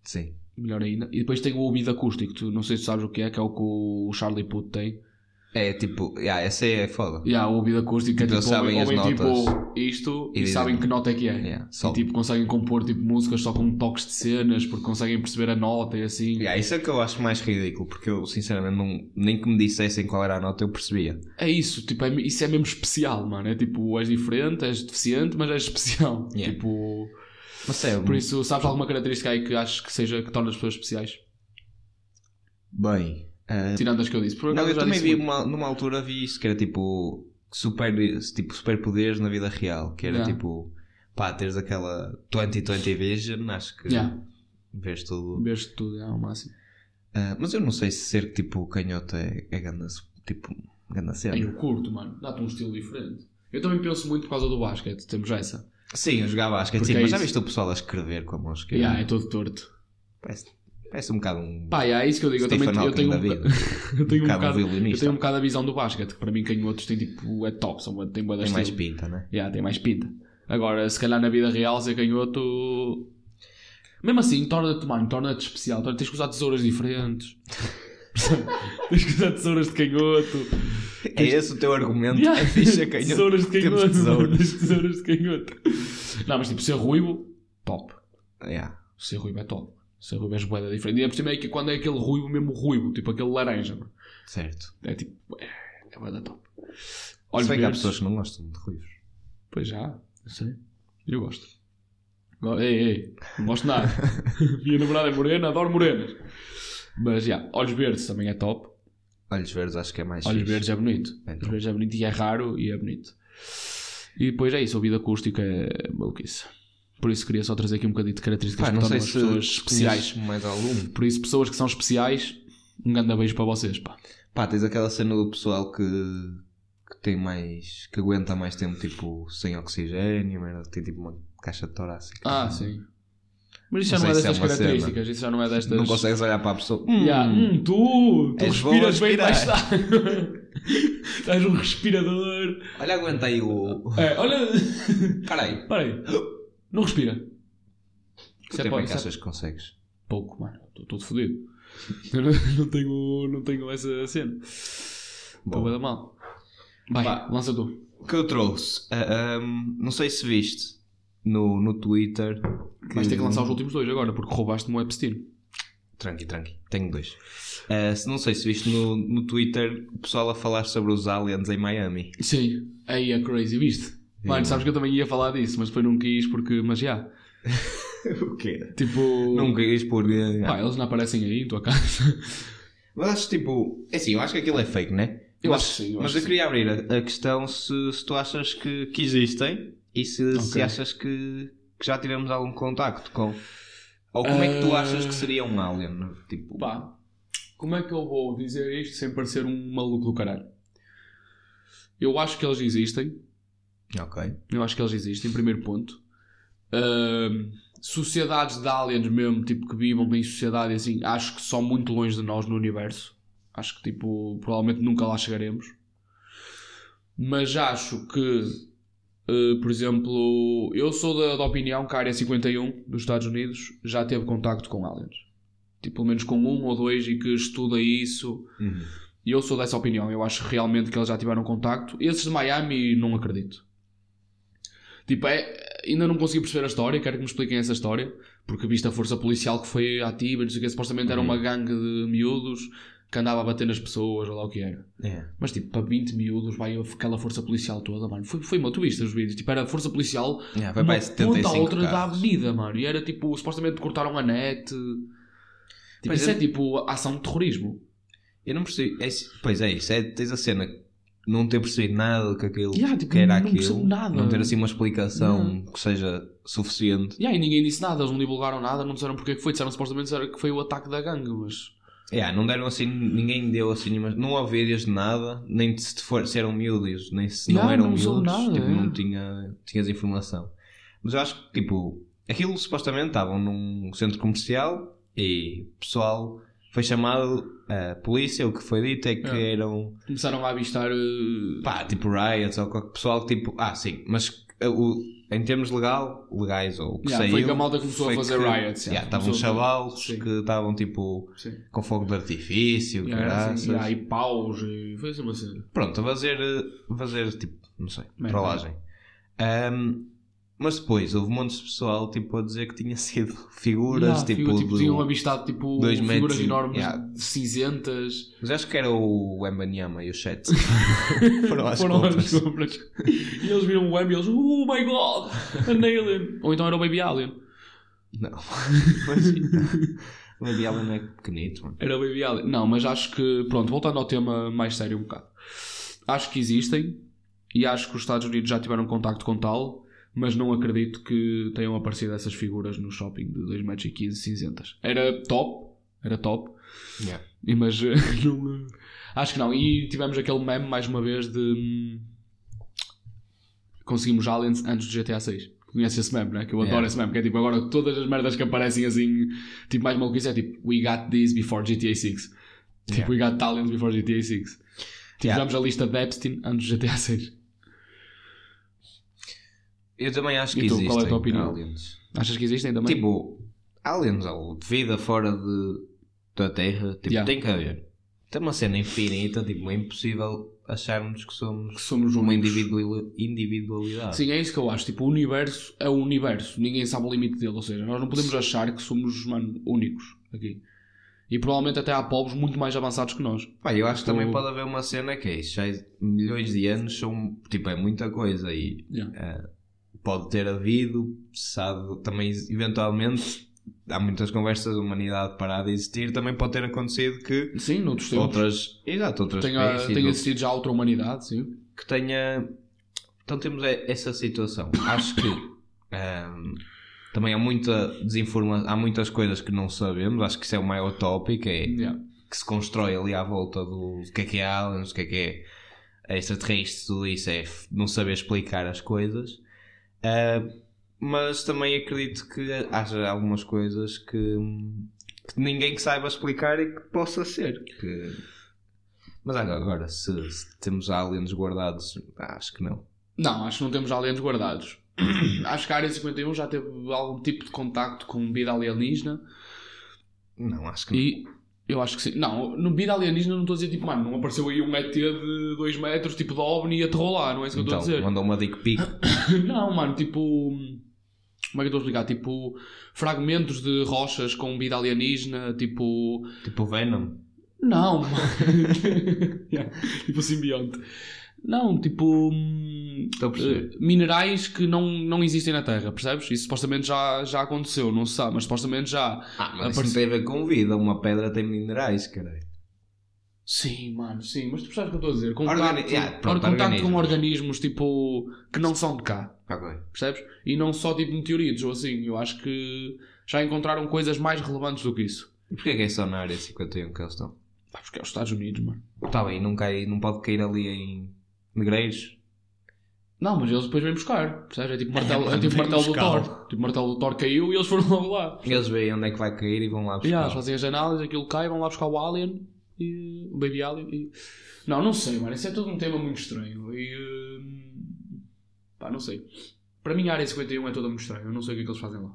Sim. melhor ainda. E depois tem o ouvido acústico, tu não sei se sabes o que é, que é o que o Charlie Puth tem. É tipo, yeah, essa aí é foda. Há o ouvido acústico é Tipo, tipo, eles sabem ouvem, as ouvem, notas tipo isto e e, sabem que nota é que é. Yeah, e tipo, conseguem compor tipo, músicas só com toques de cenas, porque conseguem perceber a nota e assim. Yeah, isso é que eu acho mais ridículo, porque eu sinceramente não, nem que me dissessem qual era a nota eu percebia. É isso, tipo, é, isso é mesmo especial, mano. É tipo, és diferente, és deficiente, mas és especial. Yeah. Tipo, Mas é, por isso, sabes alguma característica aí que achas que seja que torna as pessoas especiais? bem. Ah, Tirando as que eu disse. Por não, eu também vi uma, numa altura vi isso que era tipo super, tipo superpoderes na vida real, que era Yeah. tipo pá, teres aquela 2020 vision, acho que Yeah. vês tudo. Vês tudo, é ao máximo. Ah, mas eu não sei se ser tipo canhoto é, é ganda, tipo, ganda cena. Eu curto, mano. Dá-te um estilo diferente. Eu também penso muito por causa do basquete, temos essa. Sim, eu jogava basquete, sim, é mas já viste o pessoal a escrever com a mão esquerda? Yeah, é todo torto. Parece, parece um bocado um. Pá, é isso que eu digo. Eu também eu tenho, um, vida. eu tenho um bocado bocado, violinista. eu tenho um bocado a visão do basquete, que para mim canhotos tem tipo, é top, são, tem boa Tem mais pinta, né? Yeah, tem mais pinta. Agora, se calhar na vida real ser canhoto. Mesmo assim, torna-te, mano, torna-te especial. Torna- Tens que usar tesouras diferentes. Tens que usar tesouras de canhoto. É esse o teu argumento? Yeah. É ficha canhoto. Tesouras de Temos canhoto. tesouras. mano, tens tesouras de canhoto. Não, mas tipo, ser ruivo, top. Yeah. Ser ruivo é top. Ser ruivo é boeda diferente. E é por cima é que quando é aquele ruivo, mesmo ruivo, tipo aquele laranja. Certo. É tipo, é, é boeda top. Se Olhos bem que há verdes. pessoas que não gostam de ruivos. Pois já, eu sei. Eu gosto. Go- Ei, ei, não gosto de nada. Minha namorada é morena, adoro morenas. Mas já, olhos verdes também é top. Olhos verdes acho que é mais Olhos fixe. verdes é bonito. Olhos top. verdes é bonito e é raro e é bonito. E depois é isso, ouvido acústico é maluquice. Por isso queria só trazer aqui um bocadinho de características Pá, não sei se pessoas especiais. mais algum. Por isso, pessoas que são especiais, um grande beijo para vocês, pá. Pá, tens aquela cena do pessoal que, que tem mais. que aguenta mais tempo, tipo, sem oxigênio, tem tipo uma caixa torácica. Ah, sim. Mas isso já Não não, é é destas uma características, isso já não é destas. Não consegues olhar para a pessoa. Ya, hum, tu, tu respiras bem mais tarde. Estás um respirador. Olha, aguenta aí o. É, olha. Caralho. Para aí. Não respira. Que Isso é, é que isso achas que consegues? pouco, mano. Estou todo fodido. Eu não, não tenho, não tenho essa cena. Estou Bom. bem mal. Vai, Pá. lança tu. O que eu trouxe? ah, ahm, não sei se viste no, no Twitter. Vais ter que lançar os últimos dois agora, porque roubaste-me o Epstein. Tranqui, tranqui. Tenho dois. Se não sei se viste no, no Twitter o pessoal a falar sobre os aliens em Miami. Sim. Aí é crazy, viste? Mano, sabes que eu também ia falar disso, mas depois não quis porque. Mas já. o quê? Tipo. Não quis por. ah, Pá, eles não aparecem aí em tua casa. Mas acho tipo. É assim, eu acho que aquilo é fake, né? Eu mas, acho que sim, eu mas eu que queria abrir a, a questão se, se tu achas que, que existem e se, se Ok. achas que, que já tivemos algum contacto com. Ou como é que tu Ah. achas que seria um alien? Tipo, Pá, como é que eu vou dizer isto sem parecer um maluco do caralho? Eu acho que eles existem. Ok. Eu acho que eles existem, primeiro ponto. Ahm, sociedades de aliens mesmo, tipo, que vivam em sociedade assim, acho que só muito longe de nós no universo. Acho que, tipo, provavelmente nunca lá chegaremos. Mas acho que, eh, por exemplo, eu sou da, da opinião que a Área 51 dos Estados Unidos já teve contacto com aliens. Tipo, pelo menos com um ou dois e que estuda isso. Uhum. E eu sou dessa opinião. Eu acho realmente que eles já tiveram contacto. Esses de Miami, não acredito. Tipo, é, ainda não consegui perceber a história. Quero que me expliquem essa história. Porque visto a força policial que foi ativa, não sei o que, supostamente era uma gangue de miúdos que andava a bater nas pessoas, ou lá o que era. É. Mas tipo, para 20 miúdos vai aquela força policial toda, mano. Foi, foi uma, tu viste os vídeos? Tipo, era a força policial de uma ponta à 75 outra da carros. avenida, mano. E era tipo, supostamente cortaram a net. Tipo, Pois isso é. é tipo ação de terrorismo. Eu não percebi. é pois é isso. É, tens a cena. Não ter percebido nada que aquilo Yeah, tipo, que era não aquilo. nada. Não ter assim uma explicação que seja suficiente. E aí ninguém disse nada, eles não divulgaram nada, não disseram porque é que foi, disseram supostamente que foi o ataque da gangue, mas. Yeah, não deram assim, ninguém deu assim, mas não há vídeos de nada, nem se, for, se eram miúdos, nem se não Yeah, eram não miúdos, nada, tipo, é. não tinha, tinhas informação. Mas eu acho que, tipo, aquilo supostamente estavam num centro comercial e o pessoal foi chamado a polícia, o que foi dito é que É. eram, Começaram a avistar. eh, pá, tipo riots ou qualquer pessoal que tipo, ah, sim, mas o- em termos legal, legais ou o que Yeah, saiu. foi que a malta começou a fazer que- riots, yeah, Estavam chavalos Sim. que estavam tipo Sim. com fogo de artifício, Yeah, caraças. assim, yeah, e paus, e foi assim uma cena. Pronto, a fazer, eh, fazer tipo, não sei, trollagem. Ahm, mas depois houve montes de pessoal tipo, a dizer que tinha sido figuras Yeah, tipo, figura, tipo do- tinham avistado tipo, dois figuras metros enormes, yeah. cinzentas. Mas acho que era o Embanyama e o Chet. Foram às Foram compras. às compras. E eles viram o M e eles, oh my god, an alien. Ou então era o Baby Alien. Não. Mas o Baby Allen não é pequenito, mano. Era o Baby Alien. Não, mas acho que, pronto, voltando ao tema mais sério um bocado. Acho que existem e acho que os Estados Unidos já tiveram contacto com tal, mas não acredito que tenham aparecido essas figuras no shopping de 2,15 metros cinzentas. Era top, era top, Yeah. e- mas eh, não, acho que não. E tivemos aquele meme mais uma vez de hum, conseguimos aliens antes do GTA 6. Conhece esse meme, né? Que eu adoro Yeah. esse meme, que é tipo agora todas as merdas que aparecem assim, tipo mais maluquice é tipo We got this before GTA 6. Tipo, we got aliens before GTA 6. Tivemos Yeah. a lista de Epstein antes do GTA 6. Eu também acho que E tu, existem qual é a tua opinião? aliens. Achas que existem também? Tipo, aliens ou vida fora de, da Terra, tipo, Yeah. tem que haver. Tem uma cena infinita, tipo, é impossível acharmos que somos que somos uma individualidade. Sim, é isso que eu acho. Tipo, o universo é o universo. Ninguém sabe o limite dele. Ou seja, nós não podemos achar que somos, mano, únicos aqui. E provavelmente até há povos muito mais avançados que nós. Pá, eu acho que também pode haver uma cena que é isso, já é- milhões de anos são, tipo, é muita coisa e Yeah. eh, pode ter havido, sabe, também eventualmente há muitas conversas da humanidade parar de existir, também pode ter acontecido que Sim, noutros outras, exato, outras Tenha, tenha existido já outra humanidade, sim. que tenha. Então temos e- essa situação. Acho que ehm, também há muita desinformação, há muitas coisas que não sabemos. Acho que isso é o maior tópico, é Yeah. que se constrói ali à volta do que é que é aliens, o que é que é extraterrestre, tudo isso é não saber explicar as coisas. Ah, mas também acredito que haja algumas coisas que, que ninguém que saiba explicar e que possa ser. Que... Mas agora, se, se temos aliens guardados, acho que não. Não, acho que não temos aliens guardados. acho que a Área 51 já teve algum tipo de contacto com vida alienígena. Não, acho que não. Eu acho que sim. Não, no vida alienígena não estou a dizer tipo, mano, não apareceu aí um ET de 2 metros, tipo de OVNI e aterrou lá, não é isso que eu Então, estou a dizer. mandou uma dick pic. Não, mano, tipo. Como é que eu estou a explicar? Tipo, fragmentos de rochas com vida alienígena, tipo. tipo Venom. Não, mano. Yeah, tipo simbionte. Não, tipo. Estou eh, minerais que não, não existem na Terra, percebes? Isso supostamente já, já aconteceu, não se sabe, mas supostamente já. Ah, mas isso Aparece- não tem a ver com vida. Uma pedra tem minerais, caralho. Sim, mano, sim, mas tu percebes o que eu estou a dizer? Organi- Contacto, yeah, pronto, contacto com organismos. tipo. que não são de cá. Ok. Percebes? E não só tipo meteoritos ou assim. Eu acho que já encontraram coisas mais relevantes do que isso. E porquê que é só na área 51 que eles estão? Pá, porque é os Estados Unidos, mano. Está bem, não, cai, não pode cair ali em negreiros. Não, mas eles depois vêm buscar. Percebes? É tipo martelo, é Vem tipo martelo do. Thor. Tipo martelo do Thor caiu e eles foram logo lá. Eles veem onde é que vai cair e vão lá buscar. Yeah, eles fazem as análises, aquilo cai, vão lá buscar o Alien e o Baby Alien. E... Não, não sei, mano. Isso é todo um tema muito estranho. E. hum, Pá, não sei. Para mim a área 51 é toda muito estranha. Eu não sei o que é que eles fazem lá.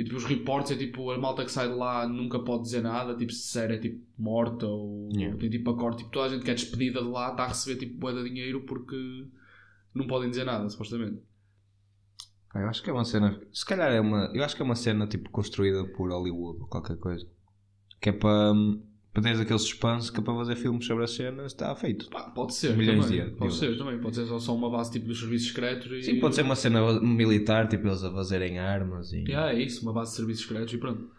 E tipo, os reportes é tipo, a malta que sai de lá nunca pode dizer nada, tipo, se sério é tipo morta ou Yeah. tem tipo acorde, tipo, toda a gente que é despedida de lá está a receber tipo bué de dinheiro porque não podem dizer nada, supostamente. Ah, eu acho que é uma cena. Se calhar é uma. Eu acho que é uma cena tipo construída por Hollywood ou qualquer coisa. Que é para. Para teres aquele suspense que é para fazer filmes sobre as cenas, está feito. Pá, pode ser. Milhões também. de- de Pode ser também. Pode ser só, só uma base tipo dos serviços secretos e. Sim, pode ser uma cena militar, tipo eles a fazerem armas e. Yeah, é isso, uma base de serviços secretos e pronto.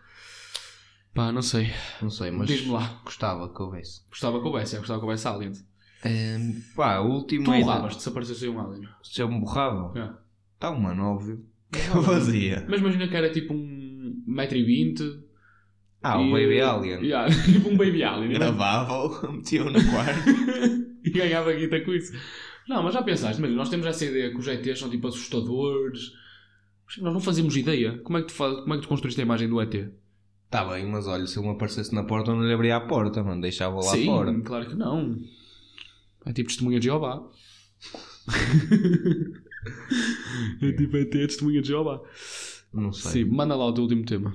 Pá, não sei. Não sei, mas. Diz-me lá. Gostava que houvesse. Gostava que houvesse, é, gostava que houvesse aliens. Ehm, pá, o último. Tu é- borravas-te se aparecesse um alien. Se eu me borrava? Yeah. Tá, mano, óbvio. O que é que eu fazia? Mas imagina que era tipo um 1,20m. Ah, o Baby Alien. Yeah, tipo um baby alien. Gravava-o, metia-o no quarto. e ganhava guita com isso. Não, mas já pensaste, mas nós temos essa ideia que os ETs são tipo assustadores. Nós não fazemos ideia. Como é que tu, faz, como é que tu construíste a imagem do ET? Tá bem, mas olha, se ele me aparecesse na porta, eu não lhe abria a porta, mano. Deixava lá Sim, fora. claro que não. É tipo testemunha de Jeová. É tipo, ter testemunha de Jeová. Não sei. Sim, manda lá o teu último tema.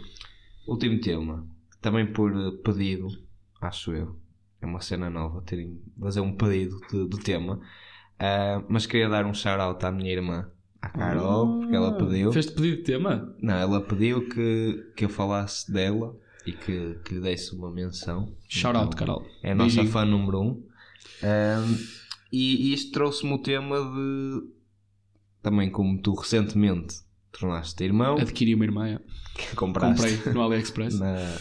Último tema. Também por eh, pedido, acho eu. É uma cena nova, terem fazer um pedido de, de tema. Ah, mas queria dar um shout-out à minha irmã, à Carol, porque ela pediu. Fez-te pedido de tema? Não, ela pediu que, que eu falasse dela e que, que lhe desse uma menção. Shout out, Carol. É a nossa Beijinho. fã número um. Ahm, e, e isto trouxe-me o tema de. Também como tu recentemente tornaste irmão, Adquiri uma irmã. é. que compraste Comprei no AliExpress. na,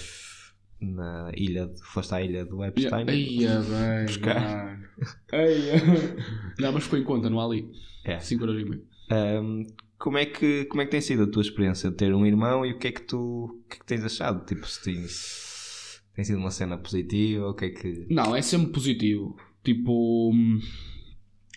na ilha. De, foste à ilha do Epstein. Eia, bem, Buscar. Não, mas ficou em conta no Ali. É. 5 euros e meio. Ahm, como, é que, como é que tem sido a tua experiência de ter um irmão e o que é que tu o que é que tens achado? Tipo, se tens, tem sido uma cena positiva, o que é que. Não, é sempre positivo. Tipo, hum,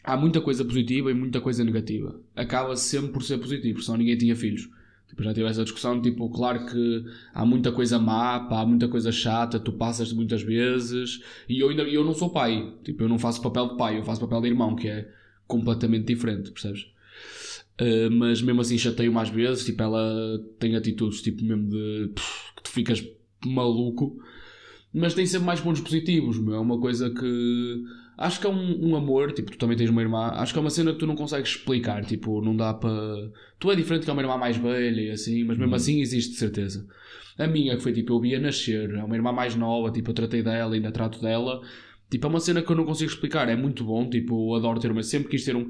há muita coisa positiva e muita coisa negativa. Acaba sempre por ser positivo, senão ninguém tinha filhos. Tipo, já tive essa discussão, tipo, claro que há muita coisa má, pá, há muita coisa chata, tu passas muitas vezes, e eu ainda eu não sou pai, tipo, eu não faço papel de pai, eu faço papel de irmão, que é completamente diferente, percebes? Uh, mas mesmo assim chateio mais vezes, tipo, ela tem atitudes, tipo, mesmo de pff, que tu ficas maluco, mas tem sempre mais pontos positivos, meu. É uma coisa que acho que é um, um amor, tipo, tu também tens uma irmã, acho que é uma cena que tu não consegues explicar, tipo, não dá para. Tu é diferente que é uma irmã mais velha e assim, mas mesmo assim existe certeza. A minha, que foi tipo, eu via nascer, é uma irmã mais nova, tipo, eu tratei dela, ainda trato dela. Tipo, é uma cena que eu não consigo explicar, é muito bom, tipo, eu adoro ter uma, sempre quis ter um.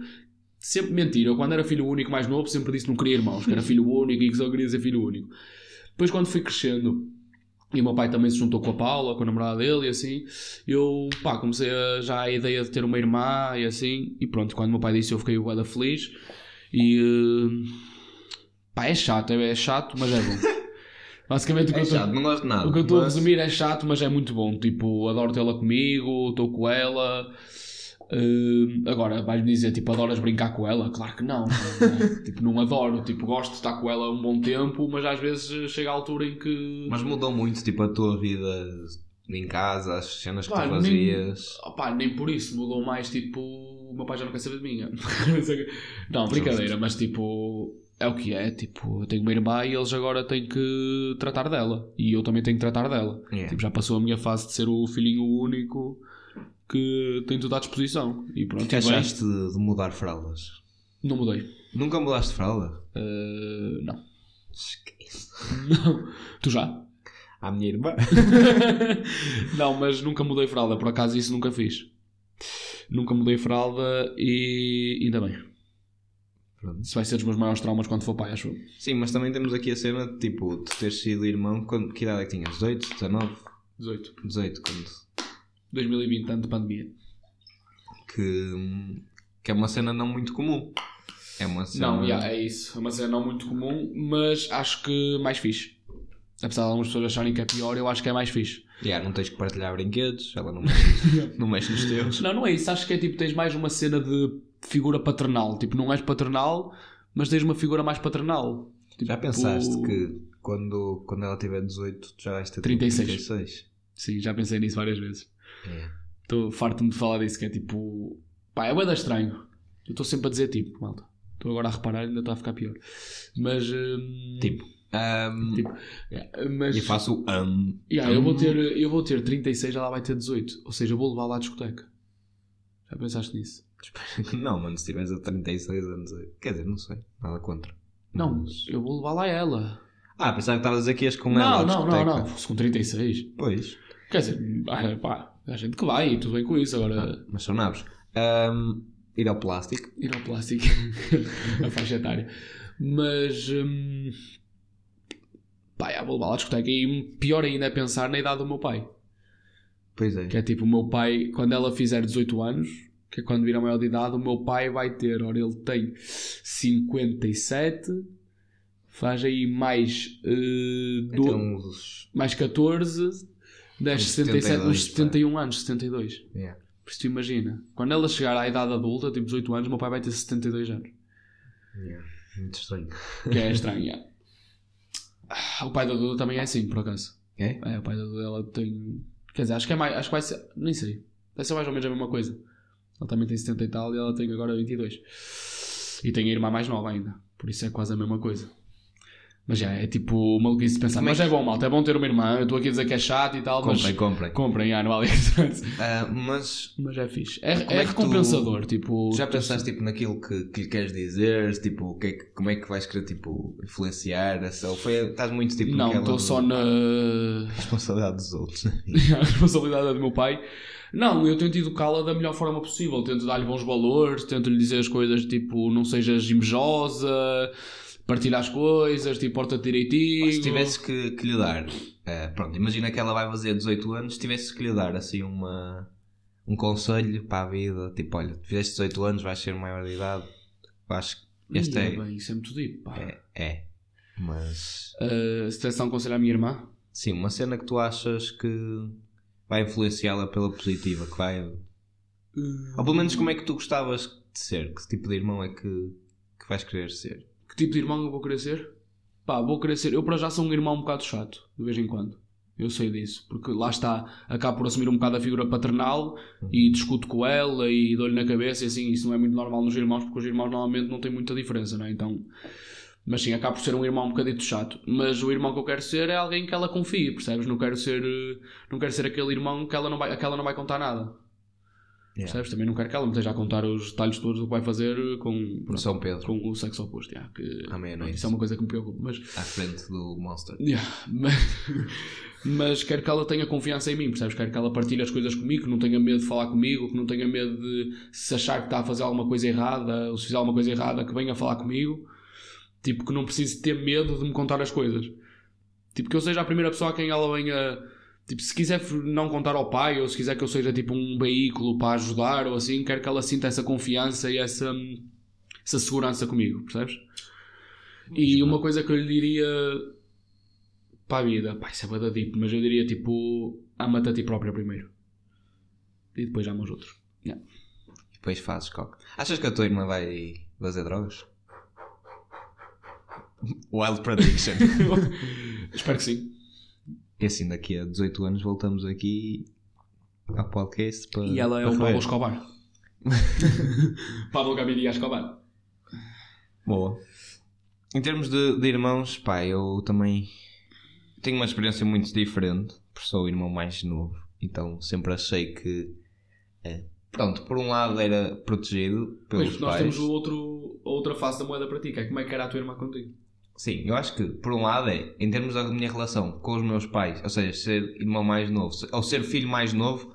Sempre mentira, eu quando era filho único mais novo sempre disse que não queria irmãos, que era filho único e que só queria ser filho único. Depois quando fui crescendo, e o meu pai também se juntou com a Paula, com a namorada dele e assim. Eu, pá, comecei a, já a ideia de ter uma irmã e assim. E pronto, quando o meu pai disse eu fiquei bué feliz. E. eh, pá, é chato, é, é chato, mas é bom. Basicamente o que É eu tô- não gosto de nada. o que eu estou a mas- resumir é chato, mas é muito bom. Tipo, adoro tê-la comigo, estou com ela. Eh, agora, vais-me dizer, tipo, adoras brincar com ela? Claro que não. não. tipo, não adoro. Tipo, gosto de estar com ela um bom tempo, mas às vezes chega a altura em que. Mas mudou muito, tipo, a tua vida em casa, as cenas que Claro, tu nem- fazias. Opá, nem por isso mudou mais, tipo, o meu pai já não quer saber de mim. não, brincadeira, mas tipo, é o que é. Tipo, eu tenho uma irmã e eles agora têm que tratar dela. E eu também tenho que tratar dela. Yeah. Tipo, já passou a minha fase de ser o filhinho único que tem tudo à disposição. E O pronto, que e bem, achaste de, mudar fraldas? não mudei. Nunca mudaste fralda? Uh, não. Esquece. Não. Tu já? À minha irmã. não, mas nunca mudei fralda, por acaso isso nunca fiz. Nunca mudei fralda e ainda bem. Pronto. Isso vai ser dos meus maiores traumas quando for pai, acho. Sim, mas também temos aqui a cena de tipo, de teres sido irmão. Quando, que idade é que tinhas? 18, 19, 18. 18, quando. 2020, ano de pandemia. Que, que é uma cena não muito comum. É uma cena. Não, yeah, é isso. É uma cena não muito comum, mas acho que mais fixe. Apesar de algumas pessoas acharem que é pior, eu acho que é mais fixe. Yeah, não tens que partilhar brinquedos, ela não mexe, não mexe nos teus. Não, não é isso. Acho que é tipo, tens mais uma cena de figura paternal. Tipo, não és paternal, mas tens uma figura mais paternal. Tipo, Já pensaste que quando, quando ela tiver 18, tu já vais ter 36. 36? Sim, já pensei nisso várias vezes. É. Estou farto-me de falar disso, que é tipo... Pá, é bué estranho. Eu estou sempre a dizer tipo, malta. Estou agora a reparar, ainda está a ficar pior. Mas... hum, Tipo, Ahm, Tipo, yeah, mas... e faço o um. Yeah, eu, vou ter, eu vou ter 36, ela vai ter 18. Ou seja, eu vou levar lá à discoteca. Já pensaste nisso? Não, mano, se estiveres a 36 anos. Quer dizer, não sei, nada contra. Não, eu vou levar lá ela. Ah, pensava que estavas a dizer que ias com ela. à Não, não, não, discoteca. não. Se com 36. Pois. Quer dizer, ah, pá, há gente que vai e tudo bem com isso. Agora, Mas são nabos. Ahm, ir ao plástico. ir ao plástico, a faixa etária. Mas, hum, pá, já, vou levar lá à discoteca. E pior ainda é pensar na idade do meu pai. Pois é. Que é tipo, o meu pai, quando ela fizer 18 anos, que é quando vir a maior de idade, o meu pai vai ter, ora, ele tem 57, faz aí mais, eh, Vai do- uns. mais 14, 10, Uns 77, uns 72, 71 anos, 72. Yeah. Por isso tu imagina, quando ela chegar à idade adulta, tipo 18 anos, o meu pai vai ter 72 anos. Yeah. Muito estranho. Que é estranho, yeah. Ah, O pai da Duda também é assim, por acaso. É? É, o pai da Duda, ela tem. Quer dizer, acho que é mais. Acho que vai ser. Nem sei. Vai ser mais ou menos a mesma coisa. Ele também tem 70 e tal e ela tem agora 22. E tenho a irmã mais nova ainda. Por isso é quase a mesma coisa. Mas já, é tipo maluquice de pensar. Mas é bom, malta. É bom ter uma irmã. Eu estou aqui a dizer que é chato e tal. Comprem, mas comprem. comprem, já, no AliExpress. Ah, mas Mas é fixe. É, é é recompensador. Tipo, já tu- pensaste tipo, naquilo que, que lhe queres dizer? Tipo, que é que- como é que vais querer tipo, influenciar? Essa, ou foi, estás muito tipo Não, estou do- só na. responsabilidade dos outros. a responsabilidade é do meu pai. Não, eu tento educá-la da melhor forma possível. Tento dar-lhe bons valores, tento lhe dizer as coisas tipo, não sejas invejosa, partilha as coisas, tipo, porta-te direitinho. Se tivesse que, que lhe dar, eh, pronto, imagina que ela vai fazer 18 anos, se tivesse que lhe dar assim uma, um conselho para a vida, tipo, olha, fizeste 18 anos, vais ser maior de idade, acho que este Ih, é, bem, isso é muito deep, pá. é, é, mas Uh, se tivesse a aconselhar a minha irmã, sim, uma cena que tu achas que vai influenciá-la pela positiva, que vai, ou pelo menos como é que tu gostavas de ser, que tipo de irmão é que, que vais querer ser? Tipo de irmão eu vou querer ser? Pá, vou querer ser. Eu para já sou um irmão um bocado chato, de vez em quando. Eu sei disso, porque lá está, acabo por assumir um bocado a figura paternal e discuto com ela e dou-lhe na cabeça e assim, isso não é muito normal nos irmãos, porque os irmãos normalmente não têm muita diferença, né? Então, mas sim, acabo por ser um irmão um bocadito chato. Mas o irmão que eu quero ser é alguém que ela confie, percebes? Não quero ser, eh, não quero ser aquele irmão que ela não vai, que ela não vai contar nada. Yeah. Percebes? Também não quero que ela me esteja a contar os detalhes todos do que vai fazer com, pronto, São Pedro, com o sexo oposto. yeah, que. Isso é uma coisa que me preocupa. Mas, à frente do Monster. yeah, mas, mas quero que ela tenha confiança em mim, percebes? Quero que ela partilhe as coisas comigo, que não tenha medo de falar comigo, que não tenha medo de se achar que está a fazer alguma coisa errada, ou se fizer alguma coisa errada, que venha falar comigo. Tipo, que não precise ter medo de me contar as coisas. Tipo, que eu seja a primeira pessoa a quem ela venha. Tipo, se quiser não contar ao pai, ou se quiser que eu seja tipo um veículo para ajudar, ou assim, quero que ela sinta essa confiança e essa, essa segurança comigo, percebes? E uma coisa que eu lhe diria para a vida, pá, isso é bué da deep, mas eu diria tipo, ama-te a ti própria primeiro. E depois ama os outros. Yeah. Depois fazes coque. Achas que a tua irmã vai fazer drogas? Wild prediction. Espero que sim. E assim, daqui a 18 anos voltamos aqui ao podcast para. E ela é o. Pablo Escobar. Pablo Gaviria Escobar. Boa. Em termos de, de irmãos, pá, eu também tenho uma experiência muito diferente, porque sou o irmão mais novo, então sempre achei que. eh, pronto, por um lado era protegido pelos Pois, nós pais. temos o outro, a outra face da moeda para ti, que é como é que era a tua irmã contigo. Sim, eu acho que, por um lado, é, em termos da minha relação com os meus pais, ou seja, ser irmão mais novo, ou ser filho mais novo,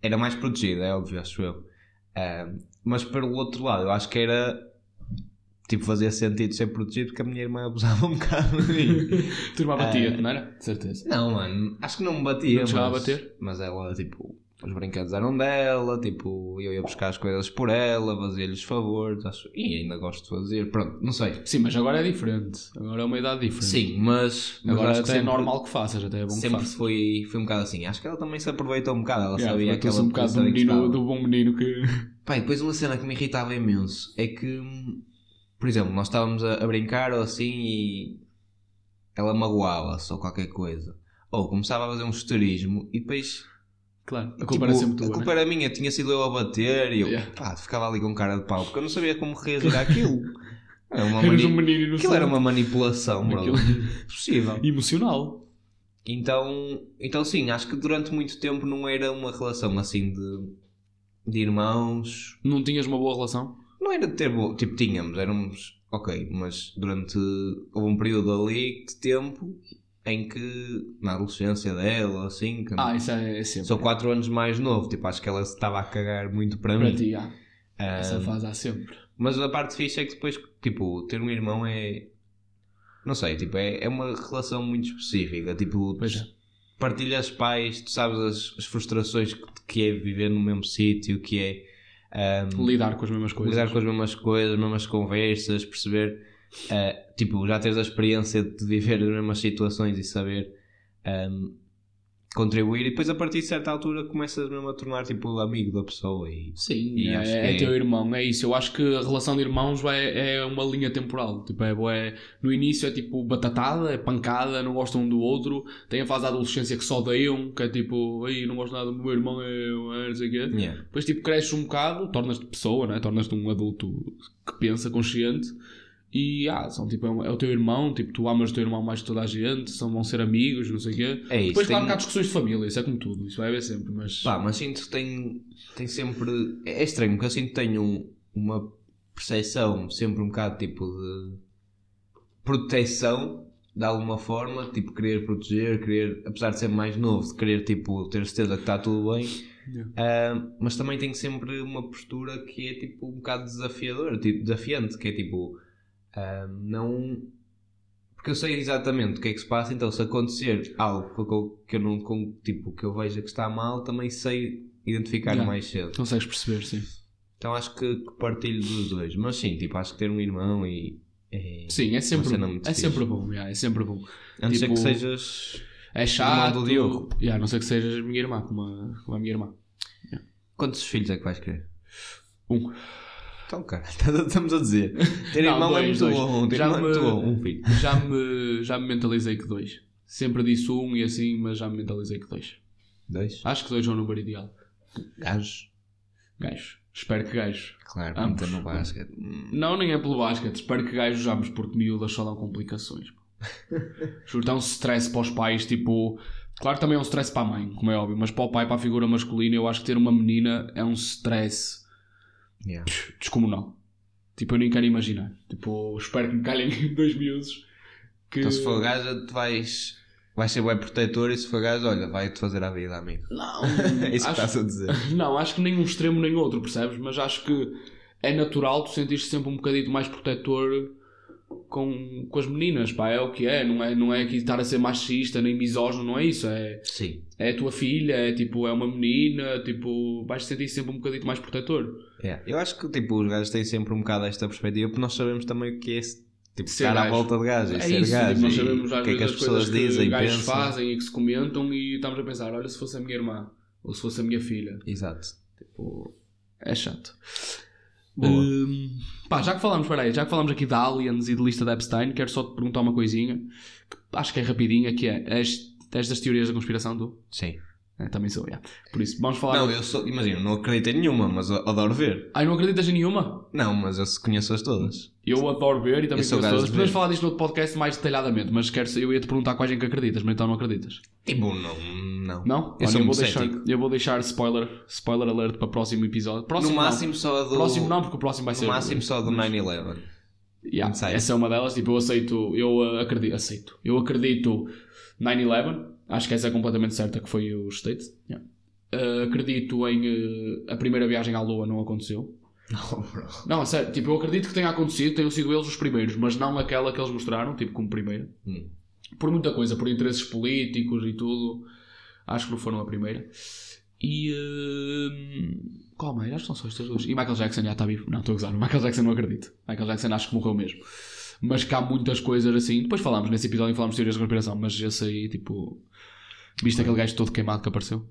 era mais protegido, é óbvio, acho eu. Ah, mas, pelo outro lado, eu acho que era, tipo, fazia sentido ser protegido porque a minha irmã abusava um bocado de mim. Tua irmã batia-te, não era? De certeza. Não, mano, acho que não me batia. Não chegava a mas, bater? Mas ela, tipo, os brinquedos eram dela, tipo, eu ia buscar as coisas por ela, fazia-lhes favores, acho, e ainda gosto de fazer, pronto, não sei. Sim, mas agora é diferente. Agora é uma idade diferente. Sim, mas, Agora acho até que é sempre- normal que faças, até é bom que sempre faças. foi, foi um bocado assim. Acho que ela também se aproveitou um bocado. Ela Yeah, sabia aproveitou-se aquela um bocado do, que menino, do bom menino que. E depois uma cena que me irritava imenso é que, por exemplo, nós estávamos a, a brincar ou assim e ela magoava-se ou qualquer coisa. Ou começava a fazer um esterismo e depois. Claro, a tipo, culpa era sempre tua. a culpa né? era minha, tinha sido eu a bater e eu Yeah. pá, ficava ali com cara de pau porque eu não sabia como reagir àquilo. Era uma mani... um menino. Aquilo era uma manipulação, bro. Possível. Emocional. Então, então sim, acho que durante muito tempo não era uma relação assim de, de irmãos. Não tinhas uma boa relação? Não era de ter bo... tipo, tínhamos, éramos ok, mas durante houve um período ali de tempo em que na adolescência dela, assim, que Ah, isso é, é sempre. sou 4 anos mais novo, tipo, acho que ela estava a cagar muito para, Para mim. ti, ah, Ah, essa fase há sempre. mas a parte fixe é que depois, tipo, ter um irmão é. Não sei, tipo, é, é uma relação muito específica. Tipo, Pois é. partilhas pais, tu sabes as, as frustrações que, que é viver no mesmo sítio, que é ahm, Lidar com as mesmas coisas. lidar com as mesmas coisas, as mesmas conversas, perceber, ah, tipo, já teres a experiência de viver as mesmas situações e saber ahm, contribuir e depois a partir de certa altura começas mesmo a tornar tipo amigo da pessoa e Sim, E é, é é- teu irmão, é isso. Eu acho que a relação de irmãos vai, é uma linha temporal. Tipo, é, bué- no início é tipo batatada, é pancada, não gostam um do outro. Tem a fase da adolescência que só odeiam, que é tipo, aí não gosto nada do meu irmão, é, é não sei o quê. Yeah. Depois tipo cresces um bocado, tornas-te pessoa, né? tornas-te um adulto que pensa, consciente. E ah, são, tipo, é, é o teu irmão, tipo, tu amas o teu irmão mais que toda a gente, são, vão ser amigos, não sei o quê. É isso, Depois, claro tem- que há discussões de família, isso é como tudo, isso vai haver sempre, mas. Pá, mas sinto que tem, tem sempre. É estranho, porque eu sinto que tenho um- uma percepção sempre um bocado tipo de proteção de alguma forma, tipo querer proteger, querer, apesar de ser mais novo, de querer tipo ter certeza que está tudo bem. Yeah. Ah, mas também tenho sempre uma postura que é tipo um bocado desafiadora, tipo, desafiante, que é tipo não porque eu sei exatamente o que é que se passa, então se acontecer algo que eu, não tipo que eu veja que está mal, também sei identificar Yeah. mais cedo. Consegues perceber, sim. Então acho que, que partilho dos dois, mas sim, tipo, acho que ter um irmão e é, Sim, é sempre, bom. é fixe. sempre bom. yeah, é sempre bom. a não ser tipo, que sejas É chato. do Diogo. Yeah, a não ser que sejas minha irmã, como a, como a minha irmã. quantos filhos é que vais querer? Um. Então, cara, estamos a dizer. Ter Não, irmão é dois, muito dois. bom, ter Já irmão é muito me- bom, um filho. Já me, já me mentalizei que dois. Sempre disse um e assim, mas já me mentalizei que dois. Dois? Acho que dois é o número ideal. Gajos? Gajos. Espero que gajos. Claro, Ambos. meter no basquete. Hum. Não, nem é pelo basquete. Espero que gajos ambos, porque miúdas só dão complicações. Juro, dá um stress para os pais, tipo... Claro que também é um stress para a mãe, como é óbvio, mas para o pai, para a figura masculina, eu acho que ter uma menina é um stress Yeah. descomunal. Tipo, eu nem quero imaginar. Tipo, espero que me calhem dois miúdos. Que... Então se for gaja, tu vais, vais ser bem protetor e se for gaja, olha, vai-te fazer a vida, amigo. Não, É isso que acho- estás a dizer. Não, acho que nem um extremo nem outro, percebes? Mas acho que é natural tu sentir-te sempre um bocadinho mais protetor com, com as meninas, pá, é o que é, não é, não é aqui estar a ser machista nem misógino, não é isso, é, Sim. é a tua filha, é tipo, é uma menina, tipo, vais te sentir sempre um bocadinho mais protetor. Yeah. Eu acho que tipo, os gajos têm sempre um bocado esta perspectiva porque nós sabemos também o que é esse- tipo, Ser à gajo. volta de gajos, É ser isso, gajo. tipo, nós e sabemos às o que é que as pessoas coisas dizem, que gajos pensam. fazem e que se comentam e estamos a pensar, olha se fosse a minha irmã, ou se fosse a minha filha. Exato. Tipo, é chato. Hum, pá, já que falamos, peraí, já que falamos aqui de Aliens e de lista de Epstein, quero só te perguntar uma coisinha, que acho que é rapidinha, que é, és, és das teorias da conspiração, tu? Sim. É, também sou, yeah. Por isso, vamos falar... Não, eu sou, imagina, não acredito em nenhuma, mas eu adoro ver. Ai, não acreditas em nenhuma? Não, mas eu conheço-as todas. Eu adoro ver e também Eu conheço todas. de Podemos falar disto no outro podcast mais detalhadamente, mas quero, eu ia te perguntar quais em que acreditas, mas então não acreditas. Tipo, não. Não. Não? Eu Olha, sou vou muito deixar, eu vou deixar spoiler, spoiler alert para o próximo episódio. Próximo no não. máximo só do. Próximo não, porque o próximo vai ser... No máximo só do 9-11. Yeah, essa é uma delas, tipo, eu aceito, eu uh, acredito, aceito, eu acredito 9-11, acho que essa é completamente certa que foi os States. Yeah. Uh, acredito em uh, a primeira viagem à Lua não aconteceu. Não, bro. Não, sério, tipo, eu acredito que tenha acontecido, tenham sido eles os primeiros, mas não aquela que eles mostraram, tipo, como primeira. Hum. Por muita coisa, por interesses políticos e tudo, acho que não foram a primeira. E. Uh, qual mais? Acho que são só estas duas. E Michael Jackson já está vivo. Não, estou a gozar. Michael Jackson não acredito. Michael Jackson acho que morreu mesmo. Mas que há muitas coisas assim. Depois falámos nesse episódio, falámos de teorias de conspiração, mas esse aí, tipo. Viste aquele gajo todo queimado que apareceu?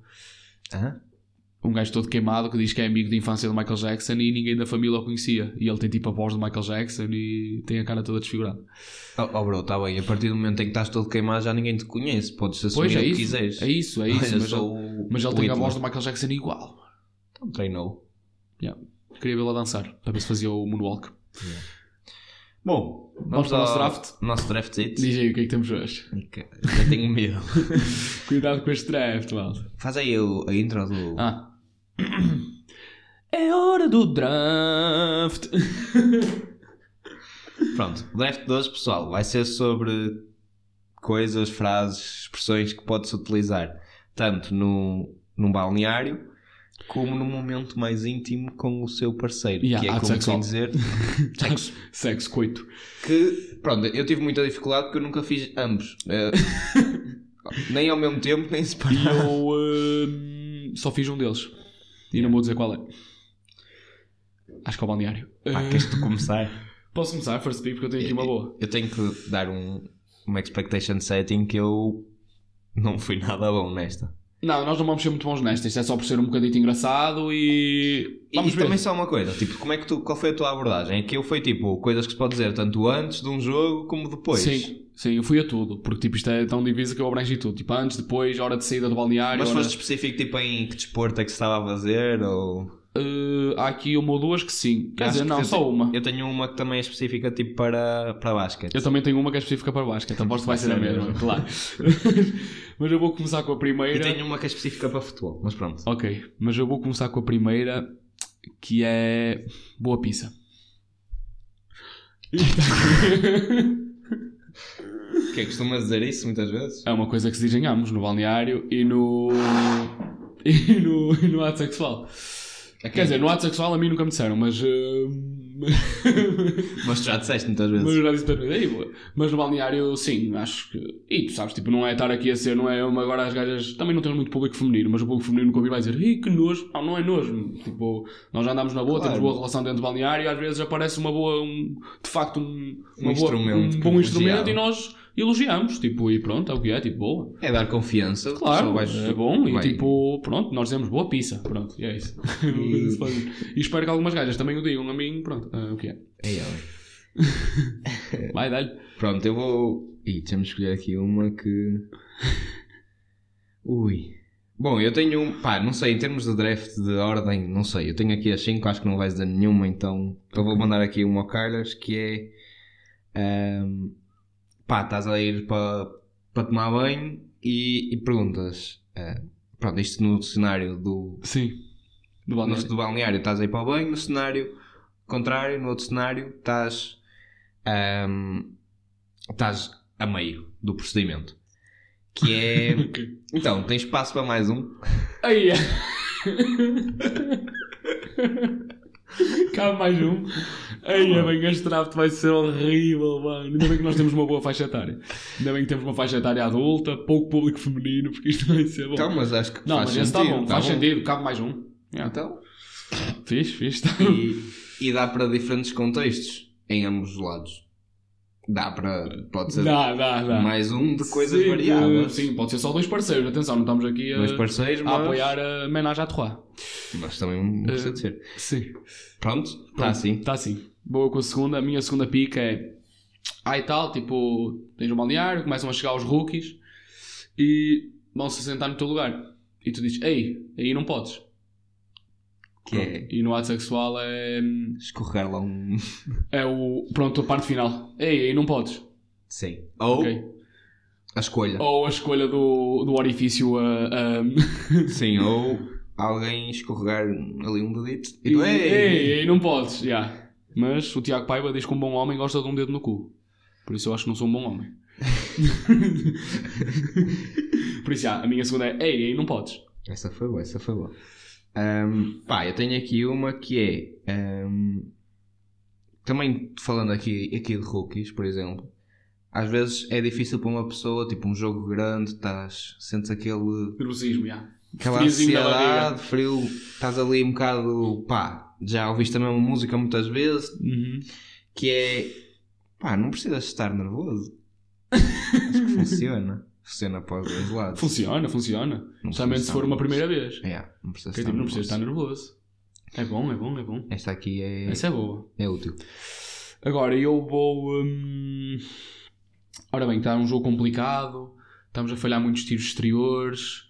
Hã? Um gajo todo queimado que diz que é amigo de infância do Michael Jackson e ninguém da família o conhecia. E ele tem tipo a voz do Michael Jackson e tem a cara toda desfigurada. Oh, oh, bro, está bem. A partir do momento em que estás todo queimado, já ninguém te conhece. Podes assumir Pois é o que isso. quiseres. É isso, é isso. Mas, ele, mas ele tem a voz do Michael Jackson igual. Então treinou. Yeah. Queria vê-lo a dançar, para ver se fazia o moonwalk. Bom, Vamos para o nosso draft? Nosso draft Diz aí o que é que temos hoje. Eu tenho medo. Cuidado com este draft, malta. Faz aí o- a intro do. Ah. É hora do draft. Pronto, o draft de hoje, pessoal, vai ser sobre coisas, frases, expressões que pode-se utilizar tanto no, num balneário como num momento mais íntimo com o seu parceiro. Yeah, que é ato como sexual. quem dizer sexo. Sexo, coito. Que, pronto, eu tive muita dificuldade porque eu nunca fiz ambos. Eh, nem ao mesmo tempo, nem E separado. eu hum, só fiz um deles. E não vou dizer qual é. Acho que é o balneário. Pá, Uh, queres tu começar? Posso começar, first pick, porque eu tenho aqui uma boa. Eu tenho que dar um, uma expectation setting que eu não fui nada bom nesta. Não, nós não vamos ser muito bons nesta. Isto é só por ser um bocadito engraçado e. Vamos e ver. também só uma coisa, tipo, como é que tu, qual foi a tua abordagem? Aquilo foi tipo, coisas que se pode dizer tanto antes de um jogo como depois. Sim, sim, eu fui a tudo. Porque tipo, isto é tão diviso que eu abrangi tudo. Tipo, antes, depois, hora de saída do balneário. Mas hora- foste específico tipo em que desporto é que se estava a fazer ou... Eh, há aqui uma ou duas que sim. Quer Acho dizer, que não, só tenho- uma. Eu tenho uma que também é específica tipo para, para basquete. Eu também tenho uma que é específica para basquete. Aposto que vai ser a mesma, mesma. claro. mas eu vou começar com a primeira. E tenho uma que é específica para futebol, mas pronto. Ok, mas eu vou começar com a primeira, que é boa pizza. Que é, costumas dizer isso muitas vezes? É uma coisa que se diz em ambos, no balneário e no. e no, e no ato sexual. Quer dizer, no ato sexual a mim nunca me disseram, mas. eh, Mas tu já disseste muitas vezes. mas já disse Ei, boa. Mas no balneário, sim, acho que. E tu sabes, tipo, não é estar aqui a ser, não é uma. Agora as gajas. Também não temos muito público feminino, mas o público feminino nunca ouvir vai dizer, ei, que nojo. Não, não é nojo. Tipo, nós já andamos na boa, Claro. temos boa relação dentro do balneário e às vezes aparece uma boa. Um, de facto, um, uma Um boa- instrumento um que bom instrumento elogiava. e nós elogiamos. Tipo, e pronto, é o que é, tipo, boa. É dar confiança. Claro, vais- é bom e vai- tipo, pronto, nós dizemos boa pizza, pronto, e é isso. E espero que algumas gajas também o digam a mim, pronto, é o que é. Ei, olha. Vai, dá-lhe. Pronto, eu vou. Ih, deixa-me escolher aqui uma que. Ui. Bom, eu tenho um. Pá, não sei, em termos de draft de ordem, não sei. Eu tenho aqui as 5, acho que não vais dizer nenhuma, então. Eu vou mandar aqui uma ao Carlos que é. ahm, pá, estás a ir para para tomar banho e, e perguntas. ah, pronto, isto no cenário do. Sim. Do No, balneário. do balneário estás a ir para o banho, no cenário contrário, no outro cenário estás. ahm, estás a meio do procedimento. Que é. Ok. Então, tens espaço para mais um. Aí. Cabe mais um. Aí é bem, este draft vai ser horrível, mano. Ainda bem que nós temos uma boa faixa etária. Ainda bem que temos uma faixa etária adulta, pouco público feminino, porque isto vai ser bom. Então, mas acho que não, faz mas esse está bom, tá faz bom. sentido, cabe mais um. Yeah. Então. Fiz, fiz. Tá. E, e dá para diferentes contextos em ambos os lados. Dá para. Pode ser Dá, dá, dá. mais um de coisas Sim, variadas. Sim, pode ser só dois parceiros. Atenção, não estamos aqui a, Dois parceiros, a mas, apoiar a Menage à Trois. mas também não precisa Eh, de ser. Sim. Pronto, está assim. Está assim. Boa com a segunda. A minha segunda pica é. E tal, tipo, tens um balneário, começam a chegar os rookies e vão-se sentar no teu lugar. E tu dizes, ei, aí não podes. Que é E no ato sexual é. escorregar lá um. É o. Pronto, a parte final. Ei, aí não podes. Sim. Ou Ok. a escolha. Ou a escolha do, do orifício a. a- Sim, ou alguém escorregar ali um dedito e E, tu, ei, ei! ei, não podes, já. Mas o Tiago Paiva diz que um bom homem gosta de um dedo no cu. Por isso eu acho que não sou um bom homem. Por isso, já, a minha segunda é, ei, ei, não podes. Essa foi boa, essa foi boa. Ahm, pá, eu tenho aqui uma que é. ahm, também falando aqui, aqui de rookies, por exemplo. Às vezes é difícil para uma pessoa, tipo um jogo grande, estás, sentes aquele, Nervosismo, já. aquela Friozinho ansiedade, frio, estás ali um bocado, pá, já ouviste a mesma música muitas vezes, Uhum. que é, pá, não precisas estar nervoso. Acho que funciona. Funciona para os dois lados. Funciona, funciona. Precisa se for uma primeira vez. É, não precisa estar tipo, não precisa estar nervoso. É bom, é bom, é bom. Esta aqui é, Essa é boa. é útil. Agora, eu vou. hum, Ora bem, está um jogo complicado. Estamos a falhar muitos tiros exteriores.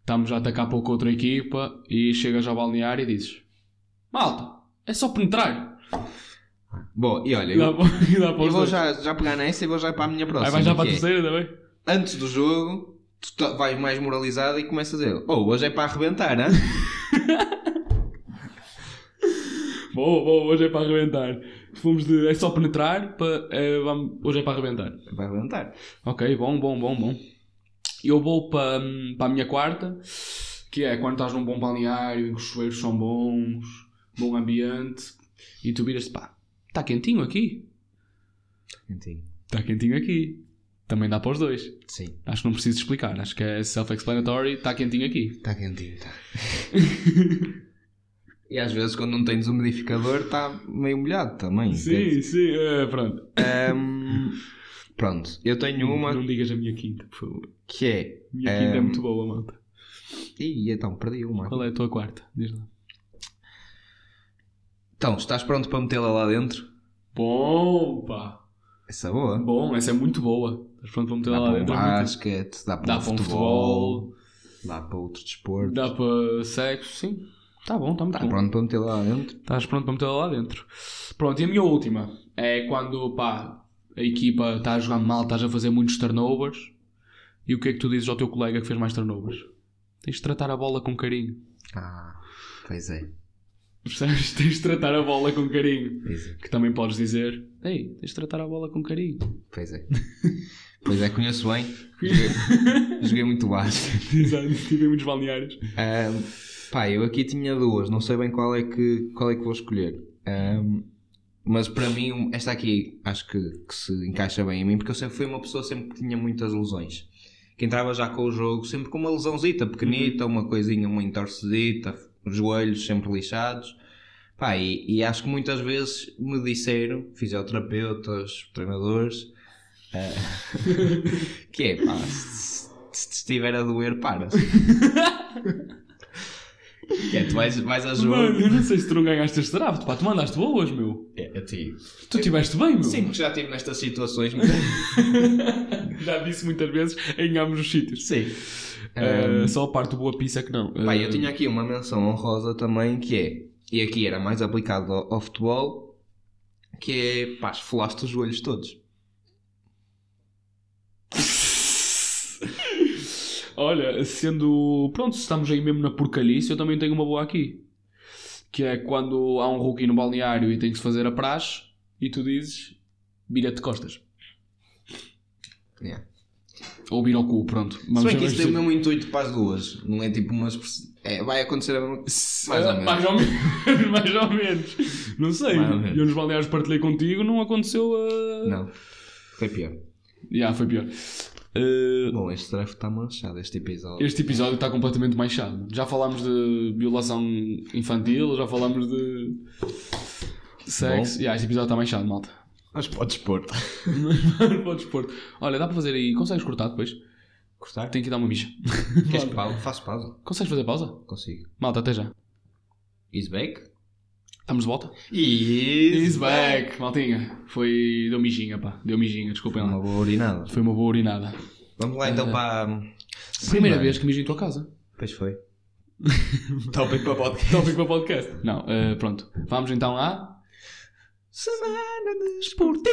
Estamos a atacar pouco outra equipa. E chegas ao balneário e dizes: Malta, é só penetrar. Bom, e olha, dá, eu, eu vou já, já pegar nessa e vou já para a minha próxima. Aí vai já para a é, terceira também. Antes do jogo, tu vais mais moralizado e começas a dizer: Oh, hoje é para arrebentar, hein? Boa, boa, hoje é para arrebentar. Fomos de. É só penetrar, para, é, vamos- hoje é para arrebentar. É para arrebentar. Ok, bom, bom, bom, bom. Eu vou para, para a minha quarta, que é quando estás num bom balneário, em que os chuveiros são bons, bom ambiente, e tu viras pá, está quentinho aqui. Entendi. Está quentinho aqui. Também dá para os dois. Sim, Acho que não preciso explicar. Acho que é self-explanatory. Está quentinho aqui. está quentinho, está. e às vezes, quando não tens umidificador, está meio molhado também. Sim, sim. é, pronto. Ahm, Pronto, eu tenho uma Não digas a minha quinta, por favor. que é. Minha quinta é muito boa, malta. Ih, então, perdi uma. Qual é a tua quarta? Diz lá. Então, estás pronto para metê-la lá dentro? Bom, pá. Essa é boa. Bom, essa é muito boa. Estás pronto meter Dá lá para um dentro? Muito- basquete, dá para Dá um um futebol, futebol, dá para outro desporto. dá para sexo, sim. Tá bom, tá muito Está bom. pronto para metê-la lá dentro? Estás pronto para metê-la lá dentro. Pronto, e a minha última é quando, pá, a equipa está a jogar mal, estás a fazer muitos turnovers. E o que é que tu dizes ao teu colega que fez mais turnovers? Tens de tratar a bola com carinho. Ah, pois é. Percebes? Tens de tratar a bola com carinho. Pois é. Que também podes dizer, ei, tens de tratar a bola com carinho. Pois é. pois é, conheço bem. Joguei, joguei muito baixo. Exato, tive muitos balneários. Ahm, pá, eu aqui tinha duas, não sei bem qual é que, qual é que vou escolher. Ahm, mas para mim, esta aqui acho que, que se encaixa bem em mim, porque eu sempre fui uma pessoa sempre que tinha muitas lesões. Que entrava já com o jogo sempre com uma lesãozita pequenita, uma coisinha, uma entorcedita, os joelhos sempre lixados. Pá, e, e acho que muitas vezes me disseram, fisioterapeutas, treinadores, ah, que é pá, se, se te estiver a doer, para. que é, tu vais, vais a jogo. Mano, eu não sei se tu não ganhaste este draft, pá, tu mandaste boas, meu. É, a ti. Tu estiveste bem, meu. Sim, porque já estive nestas situações. mas- Já disse muitas vezes em ambos os sítios. Sim. Eh, só a parte boa pizza é que não. Pá, Eh, eu tinha aqui uma menção honrosa também que é, e aqui era mais aplicado ao, ao futebol, que é, pá, esfolaste os joelhos todos. Olha, sendo. Pronto, se estamos aí mesmo na porcalhice, eu também tenho uma boa aqui. Que é quando há um rookie no balneário e tem que se fazer a praxe e tu dizes vira-te de costas. Yeah. Ou vira o cu, pronto. Se Vamos bem que isso se- tem o mesmo intuito para as duas, não é tipo umas... É, vai acontecer. Mais ou menos. Mais ou menos. mais ou menos. Não sei. Menos. Eu nos balneários partilhei contigo, não aconteceu a. Não, foi pior. Já, foi pior. Eh, Bom, este draft está manchado, este episódio. Este episódio está completamente manchado. Já falámos de violação infantil, já falámos de sexo. Yeah, este episódio está manchado, malta. Mas podes pôr. Podes pôr. Olha, dá para fazer aí. Consegues cortar depois? Cortar? Tenho que dar uma mija. Queres pausa? Faço pausa. Consegues fazer pausa? Consigo. Malta, até já. Is back? Estamos de volta? Is, He's back, maltinha. Foi. Deu mijinha, pá. Deu mijinha, desculpem Uma lá. boa urinada. Foi uma boa urinada. Vamos lá então para... a Primeira semana. vez que mijo em tua casa. Pois foi. Tópico para podcast. Tópico para podcast. Não, eh, pronto. Vamos então à. Semana Esportiva!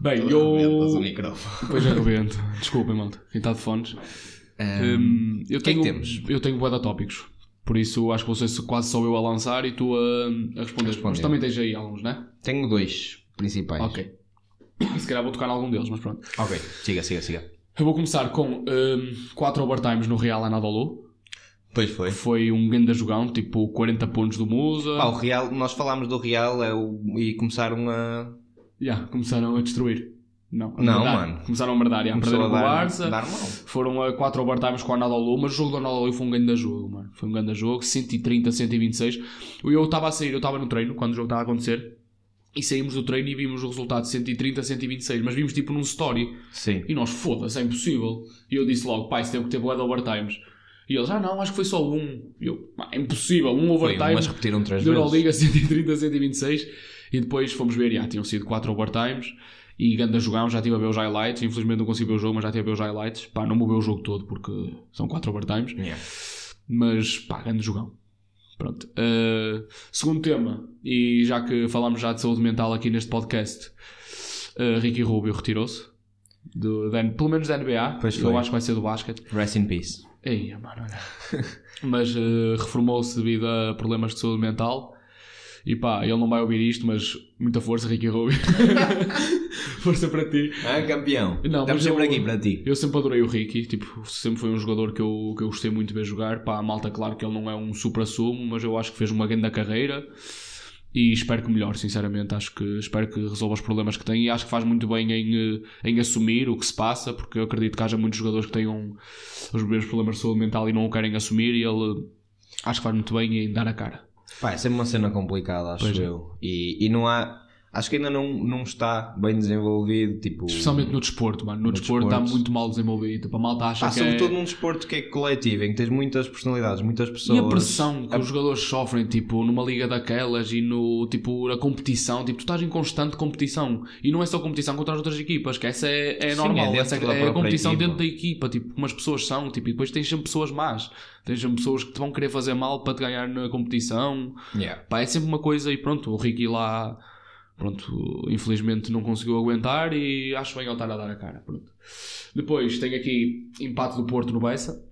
Bem, o eu. microfone. Pois arrebento. Desculpem, malta. Quem está de fones. Um, Hum, eu o que é tenho, que temos? Eu tenho bué de tópicos. Por isso acho que vou ser quase só eu a lançar e tu a, a responder. Responder. Mas também tens aí alguns, né? tenho dois principais. Ok. Se calhar vou tocar em algum deles, mas pronto. Ok. Siga, siga, siga. Eu vou começar com 4 overtimes no Real Anadolu. Pois foi. Foi um grande jogão, tipo 40 pontos do Musa. Pá, o Real, nós falámos do Real é o, e começaram a. Yeah, começaram a destruir. Não, Não, mano. Começaram a merdar, yeah, Começou perderam a com o Barça. dar. Foram a 4 overtimes com o Anadolu, mas o jogo do Anadolu foi um grande jogo, mano. Foi um grande jogo, 130, 126. Eu estava a sair, eu estava no treino quando o jogo estava a acontecer. E saímos do treino e vimos o resultado 130, 126. Mas vimos tipo num story. Sim. E nós, foda-se, é impossível. E eu disse logo, pai, isso teve que ter boa de overtimes. E eles, ah não, acho que foi só um. E eu, "Ah, é impossível, um Foi, overtime. mas repetiram três vezes. Euroliga 130, 126. E depois fomos ver, já tinham sido 4 overtimes. E ganda jogão, já estive a ver os highlights. Infelizmente não consegui ver o jogo, mas já estive a ver os highlights. Pá, não vou ver o jogo todo porque são 4 overtimes. Yeah. Mas pá, grande jogão. Pronto. Uh, segundo tema, e já que falámos já de saúde mental aqui neste podcast, uh, Ricky Rubio retirou-se. Do, da- pelo menos da NBA. Pois Eu foi. acho que vai ser do basquete. Rest in peace. Ei, mano, olha. mas uh, reformou-se devido a problemas de saúde mental. E pá, ele não vai ouvir isto, mas muita força, Ricky Rubio. força para ti. Ah, campeão. Não, Estamos sempre eu- aqui para ti. Eu sempre adorei o Ricky, tipo, sempre foi um jogador que eu, que eu gostei muito de ver jogar. Pá, a malta, claro que ele não é um supra-sumo, mas eu acho que fez uma grande carreira e espero que melhore, sinceramente. Acho que espero que resolva os problemas que tem e acho que faz muito bem em, eh, em assumir o que se passa, porque eu acredito que haja muitos jogadores que tenham os mesmos problemas de saúde mental e não o querem assumir e ele acho que faz muito bem em dar a cara. Pá, é sempre uma cena complicada, acho Pois é. eu. E, e não há. Acho que ainda não, não está bem desenvolvido. Tipo, Especialmente no desporto, mano. No, No desporto está desporto. muito mal desenvolvido. Tipo, a malta acha que sobretudo é... num desporto que é coletivo, em que tens muitas personalidades, muitas pessoas. E a pressão que os jogadores sofrem, tipo, numa liga daquelas e no, tipo, na competição, tipo, tu estás em constante competição. E não é só competição contra as outras equipas, que essa é, é Sim, normal. é essa é a competição equipa. dentro da equipa, tipo, como as pessoas são, tipo, e depois tens sempre pessoas más. Tens sempre pessoas que te vão querer fazer mal para te ganhar na competição. Yeah. Pá, é sempre uma coisa e pronto, o Ricky lá, pronto, infelizmente não conseguiu aguentar e acho bem ele estar a dar a cara, pronto. Depois tem aqui empate do Porto no Bessa.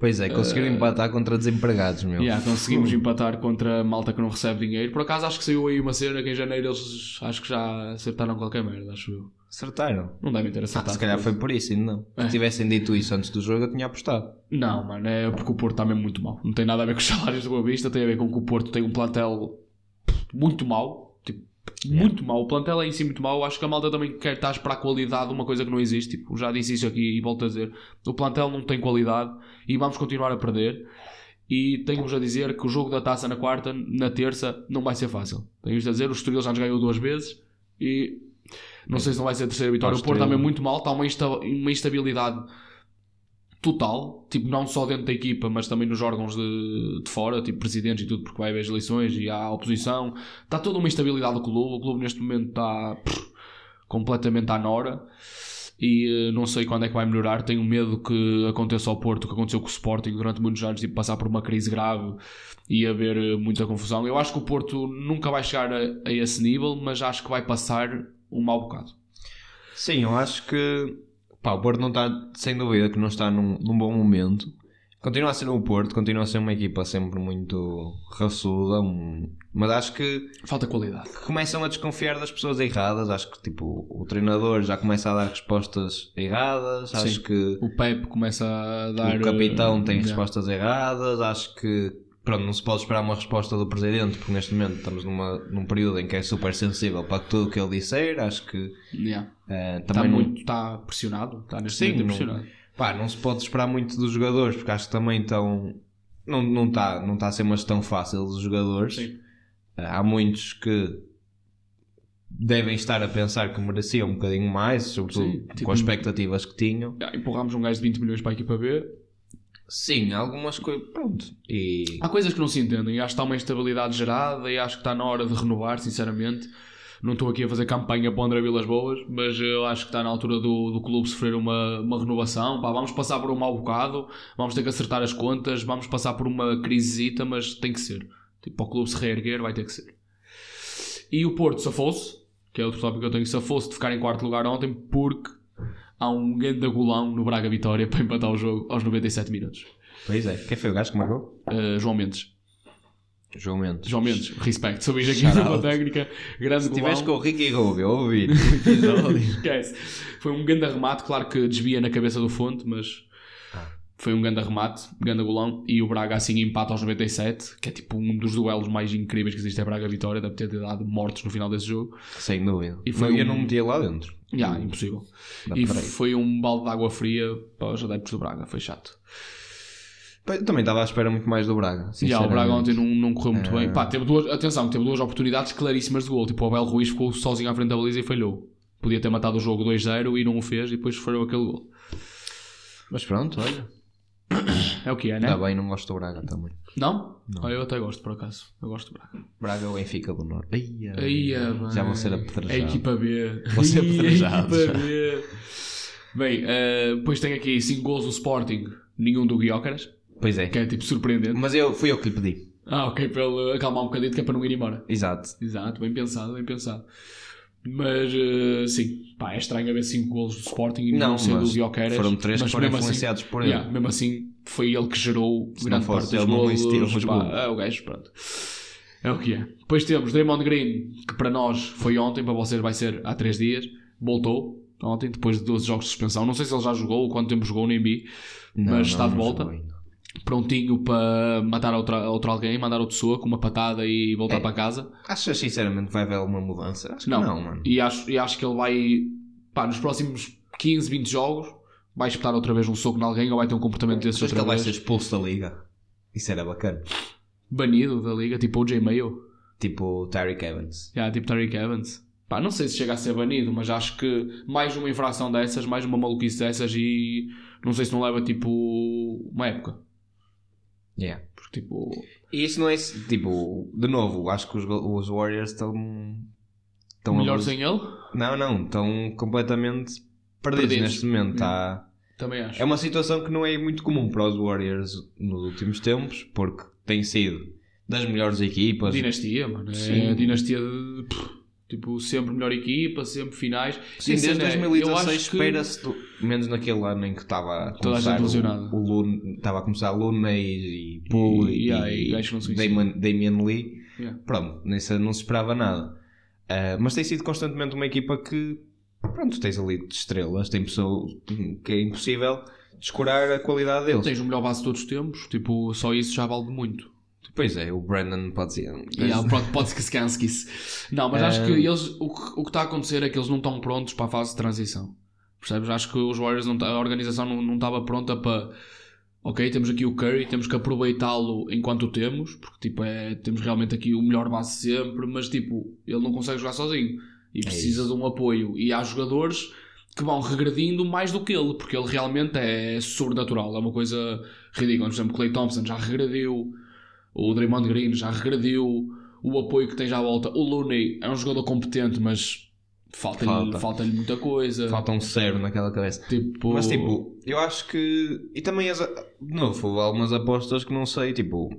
Pois é, conseguiram empatar contra desempregados, meu. Yeah, conseguimos empatar contra a malta que não recebe dinheiro. Por acaso acho que saiu aí uma cena que em janeiro eles acho que já acertaram qualquer merda, acho eu. Acertaram. Não devem ter Ah, acertado. se calhar foi por isso, ainda não. É. Se tivessem dito isso antes do jogo, eu tinha apostado. Não, mano, é porque o Porto está mesmo muito mal. Não tem nada a ver com os salários do Boa Vista, tem a ver com que o Porto tem um plantel muito mau. Muito mau. O plantel é em si muito mau. Acho que a malta também quer estar a esperar qualidade, uma coisa que não existe. Tipo, já disse isso aqui e volto a dizer. O plantel não tem qualidade e vamos continuar a perder. E tenho-vos a dizer que o jogo da taça na quarta, na terça, não vai ser fácil. Tenho-vos a dizer, o Estoril já nos ganhou duas vezes e não sei se não vai ser a terceira vitória. O Porto Estoril. mesmo muito mal, está uma, insta uma instabilidade total, tipo, não só dentro da equipa, mas também nos órgãos de, de fora, tipo presidentes e tudo, porque vai haver as eleições e há oposição. Está toda uma instabilidade do clube. O clube neste momento está pff, completamente à nora e eh, não sei quando é que vai melhorar. Tenho medo que aconteça ao Porto que aconteceu com o Sporting durante muitos anos, tipo, passar por uma crise grave e haver eh, muita confusão. Eu acho que o Porto nunca vai chegar a, a esse nível, mas acho que vai passar um mau bocado. Sim, eu acho que pá, o Porto não está, sem dúvida, que não está num, num bom momento. Continua a ser o Porto, continua a ser uma equipa sempre muito raçuda, um- mas acho que Falta qualidade. começam a desconfiar das pessoas erradas. Acho que tipo, o treinador já começa a dar respostas erradas. Acho Sim. que O Pep começa a dar. o capitão eh, tem yeah. respostas erradas. Acho que pronto, não se pode esperar uma resposta do presidente, porque neste momento estamos numa, num período em que é super sensível para tudo o que ele disser. Acho que Yeah. Está também não- muito está pressionado. Está neste Sim, momento não- pressionado. Pá, não se pode esperar muito dos jogadores, porque acho que também estão. Não está não tá, não tá a ser uma gestão fácil dos jogadores. Sim. Há muitos que devem estar a pensar que mereciam um bocadinho mais, sobretudo Sim, tipo- com as expectativas que tinham. Yeah, empurramos um gajo de 20 milhões para a equipa B. Sim, algumas coisas. Pronto. E. Há coisas que não se entendem. Acho que está uma instabilidade gerada e acho que está na hora de renovar, sinceramente. Não estou aqui a fazer campanha para o André Vilas Boas, mas eu acho que está na altura do, do clube sofrer uma, uma renovação. Pá, vamos passar por um mau bocado, vamos ter que acertar as contas, vamos passar por uma crisezita, mas tem que ser. Tipo, para o clube se reerguer, vai ter que ser. E o Porto safou-se, que é outro tópico que eu tenho, safou-se de ficar em quarto lugar ontem porque há um grande golão no Braga Vitória para empatar o jogo aos 97 minutos. Pois é. Quem foi o gajo que marcou? Uh, João Mendes. João Mendes. João Mendes, respect. Soubis aqui out. técnica, grande Se tivesse com o Ricky Rubio a ouvir o episódio. Esquece. Foi um grande remate, claro que desvia na cabeça do fonte, mas foi um grande remate, grande golão. E o Braga assim empata aos 97, que é tipo um dos duelos mais incríveis que existe é Braga-Vitória, deve ter dado mortos no final desse jogo. Sem dúvida. E foi Não, Eu um- não metia lá dentro. Já, impossível. Dá E foi um balde de água fria para os adeptos do Braga, foi chato. Eu também estava à espera muito mais do Braga. Já, o Braga ontem não, não correu muito bem. Pá, teve duas, atenção, teve duas oportunidades claríssimas de gol. Tipo, o Abel Ruiz ficou sozinho à frente da baliza e falhou. Podia ter matado o jogo 2-0 e não o fez e depois falhou aquele gol. Mas pronto, olha. É o que é, né? Está bem, não gosto do Braga também. Não? Ah, eu até gosto, por acaso. Eu gosto do Braga. Braga ou Benfica do Norte. Ai. bem. Já vão ser A apedrejados. equipa B. Vão ser apedrejados. A equipa B. Bem, eh, depois tem aqui 5 gols do Sporting, nenhum do Guiócaras, Pois é. que é tipo surpreendente. Mas eu, fui eu que lhe pedi. Ah, ok, para ele acalmar um bocadinho, que é para não ir embora. Exato. Exato, bem pensado, bem pensado. Mas eh, sim, pá, é estranho haver 5 golos do Sporting e não, Não, ser do mas Guioqueras. foram três que mas foram assim- influenciados por ele. Yeah, mesmo assim, foi ele que gerou Se grande não parte dos não golos. os pá. É o gajo, pronto. É o que é. Depois temos Draymond Green, que para nós foi ontem, para vocês vai ser há 3 dias. Voltou ontem, depois de 12 jogos de suspensão. Não sei se ele já jogou ou quanto tempo jogou, nem vi. Não, mas não, está de não volta. Prontinho para matar outra, outro alguém, mandar outro pessoa com uma patada e voltar É. para casa. Achas sinceramente que vai haver alguma mudança? Acho que Não, não, mano. E acho, e acho que ele vai, pá, nos próximos 15, 20 jogos, vai espetar outra vez um soco em alguém ou vai ter um comportamento desses Achas que outra ele vai vez. ser expulso da liga? Isso era bacana. Banido da liga, tipo o J. Mayo. Tipo o Tyreek Evans. Yeah, tipo Tariq Evans. Pá, não sei se chega a ser banido, mas acho que mais uma infração dessas, mais uma maluquice dessas e não sei se não leva tipo uma época. Yeah. Porque tipo. E isso não é tipo, de novo, acho que os, os Warriors estão. estão melhor sem ele? Não, não, estão completamente perdidos, Perdidos. neste momento. Tá... Também acho. É uma situação que não é muito comum para os Warriors nos últimos tempos, porque tem sido das melhores equipas. Dinastia, mano. É Sim. dinastia de. Tipo, sempre melhor equipa, sempre finais. Sim, E desde cena é, eu 2016 acho que- espera-se, do- menos naquele ano em que estava a começar o, o Lune, estava a começar Looney e Poole E- e, e Damon, Damian Lee. Yeah. Pronto, nessa não se esperava nada. Ah, mas tem sido constantemente uma equipa que, pronto, tens ali de estrelas, tem pessoas que é impossível descurar a qualidade deles. Tens o melhor base de todos os tempos, tipo, só isso já vale muito. Pois é, o Brandon pode ser. Pronto, pode que se canse Não, mas acho que eles, o, que, o que está a acontecer é que eles não estão prontos para a fase de transição. Percebes? Acho que os Warriors, não, a organização não, não estava pronta para. Ok, temos aqui o Curry, temos que aproveitá-lo enquanto o temos, porque tipo, é, temos realmente aqui o melhor base sempre, mas tipo, ele não consegue jogar sozinho e precisa isso. de um apoio. E há jogadores que vão regredindo mais do que ele, porque ele realmente é sobrenatural, é uma coisa ridícula. Por exemplo, Clay Thompson já regrediu, o Draymond Green já regrediu, o apoio que tens à volta. O Looney é um jogador competente, mas falta-lhe Falta. falta muita coisa. Falta um zero naquela cabeça. Tipo, Mas tipo, eu acho que. E também, as, de novo, houve algumas apostas que não sei, tipo.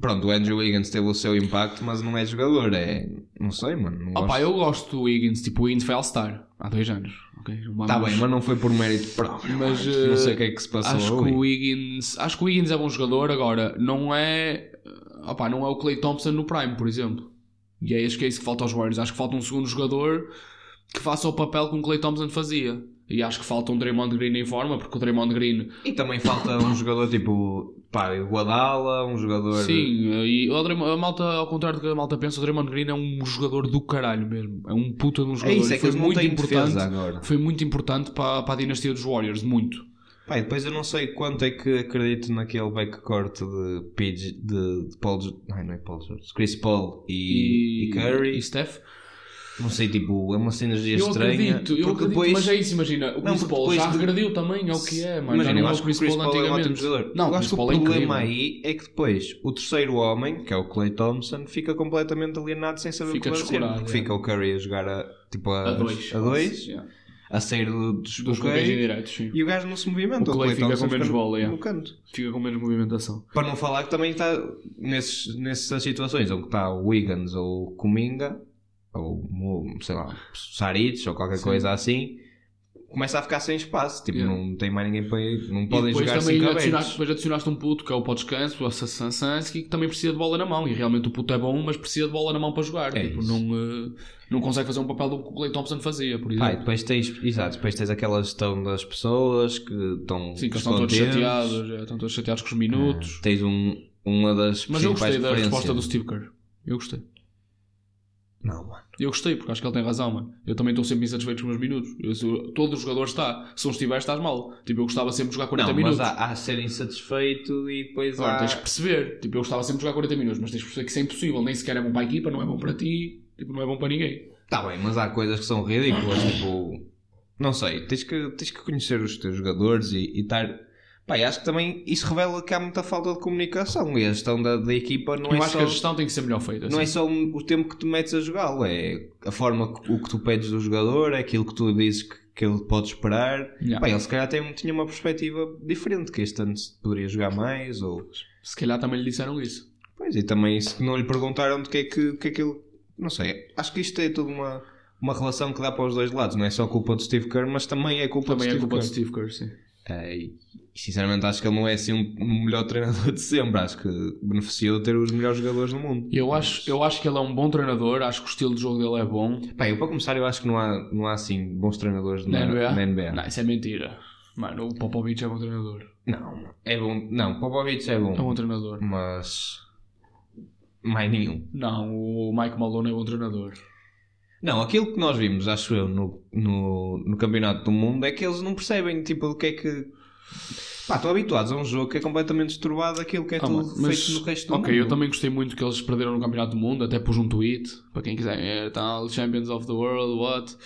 Pronto, o Andrew Wiggins teve o seu impacto, mas não é jogador, é. Não sei, mano. Não Opa, gosto. eu gosto do Wiggins, tipo, o Wiggins foi All-Star há dois anos. ok? Não Tá vamos- bem, mas não foi por mérito próprio. Mas, não sei eh, o que é que se passou acho ali. que o Wiggins acho que o Wiggins é bom jogador agora não é opa, não é o Clay Thompson no Prime por exemplo e é acho que é isso que falta aos Warriors acho que falta um segundo jogador que faça o papel que o Clay Thompson fazia e acho que falta um Draymond Green em forma porque o Draymond Green E também falta um jogador tipo. Pá, Guadala, um jogador. sim e o Draymond, a malta ao contrário do que a malta pensa o Draymond Green é um jogador do caralho mesmo é um puta de um É jogador isso, é E que foi muito importante agora. foi muito importante para, para a dinastia dos Warriors muito Pá, e depois eu não sei quanto é que acredito naquele backcourt de, PG, de, de Paul. Ai, não é Paul George. Chris Paul e, e Curry. e Steph Não sei, tipo, é uma sinergia Eu estranha. acredito, eu acredito, depois, mas é isso, imagina, o Não, Chris Paul já de- regrediu também, é o que é, mano. Imagina, não eu é acho o que o Chris, Chris Paul é um ótimo antigamente. jogador. Não, eu o acho que o é problema aí é que depois o terceiro homem, que é o Clay Thompson, fica completamente alienado sem saber Fica o que fazer. Porque é. fica o Curry a jogar a, tipo, a, A dois. a dois, Yeah. a sair do, dos, Dos do bloqueios indiretos, sim. e o gajo não se movimenta. O Clay fica Thompson com menos fica no- bola, yeah. no canto. Fica com menos movimentação. Para não falar que também está nesses, nessas situações onde está o Wiggins ou o Kuminga, ou sei lá, Saric ou qualquer Sim. coisa assim, começa a ficar sem espaço. Tipo, Yeah. não tem mais ninguém para ir, não E podem jogar cinco adicionaste, depois adicionaste um puto que é o pós descanso, o Sassansky, que também precisa de bola na mão. E realmente o puto é bom, mas precisa de bola na mão para jogar. É tipo, isso. não, eh, não consegue fazer um papel do que o Clay Thompson fazia, por exemplo. depois tens, exato, depois tens aquela gestão das pessoas que estão Sim, que estão todos chateados, é, estão todos chateados com os minutos. Ah, Tens um, uma das mas eu gostei da resposta do Steve Kerr. Eu gostei. Não, mano. Eu gostei, porque acho que ele tem razão, mano. Eu também estou sempre insatisfeito com os meus minutos. Eu, sou- todo o jogador está. Se não estiver, estás mal. Tipo, eu gostava sempre de jogar 40 Não, minutos. mas há, há ser insatisfeito e depois Agora, há... tens que perceber. Tipo, eu gostava sempre de jogar 40 minutos, mas tens que perceber que isso é impossível. Nem sequer é bom para a equipa, não é bom para ti. Tipo, não é bom para ninguém. Tá bem, mas há coisas que são ridículas, tipo... Não sei, tens que, tens que conhecer os teus jogadores e estar... Pá, e acho que também isso revela que há muita falta de comunicação e a gestão da, da equipa não eu é acho só... que a gestão tem que ser melhor feita. Não é só um- o tempo que tu metes a jogá-lo, é a forma que, o que tu pedes do jogador, é aquilo que tu dizes que, que ele pode esperar. Yeah. Pá, ele se calhar tem, tinha uma perspectiva diferente, que este ano poderia jogar mais, ou... Se calhar também lhe disseram isso. Pois, e também se não lhe perguntaram do que é que, do que, é que ele... Não sei, acho que isto é tudo uma, uma relação que dá para os dois lados. Não é só culpa do Steve Kerr, mas também é culpa Também do é Steve culpa Kerr. de Steve Kerr, sim. E sinceramente acho que ele não é assim um, um melhor treinador de sempre. Acho que beneficiou de ter os melhores jogadores do mundo. Eu acho, eu acho que ele é um bom treinador. Acho que o estilo de jogo dele é bom. Pá, eu para começar eu acho que não há, não há assim bons treinadores Na na, NBA? na NBA. Não, isso é mentira. Mano, o Popovich é bom treinador. Não, é bom. Não, Popovich é bom, É bom treinador. mas mais nenhum. Não, o Mike Malone é bom treinador. Não, aquilo que nós vimos, acho eu, no, no, no Campeonato do Mundo é que eles não percebem tipo o que é que. Pá, estão habituados a um jogo que é completamente destorbado daquilo que é Ah, tudo mas- feito no resto do Ok, mundo. eu também gostei muito que eles perderam no Campeonato do Mundo, até pus um tweet, para quem quiser, é tal, Champions of the World, what?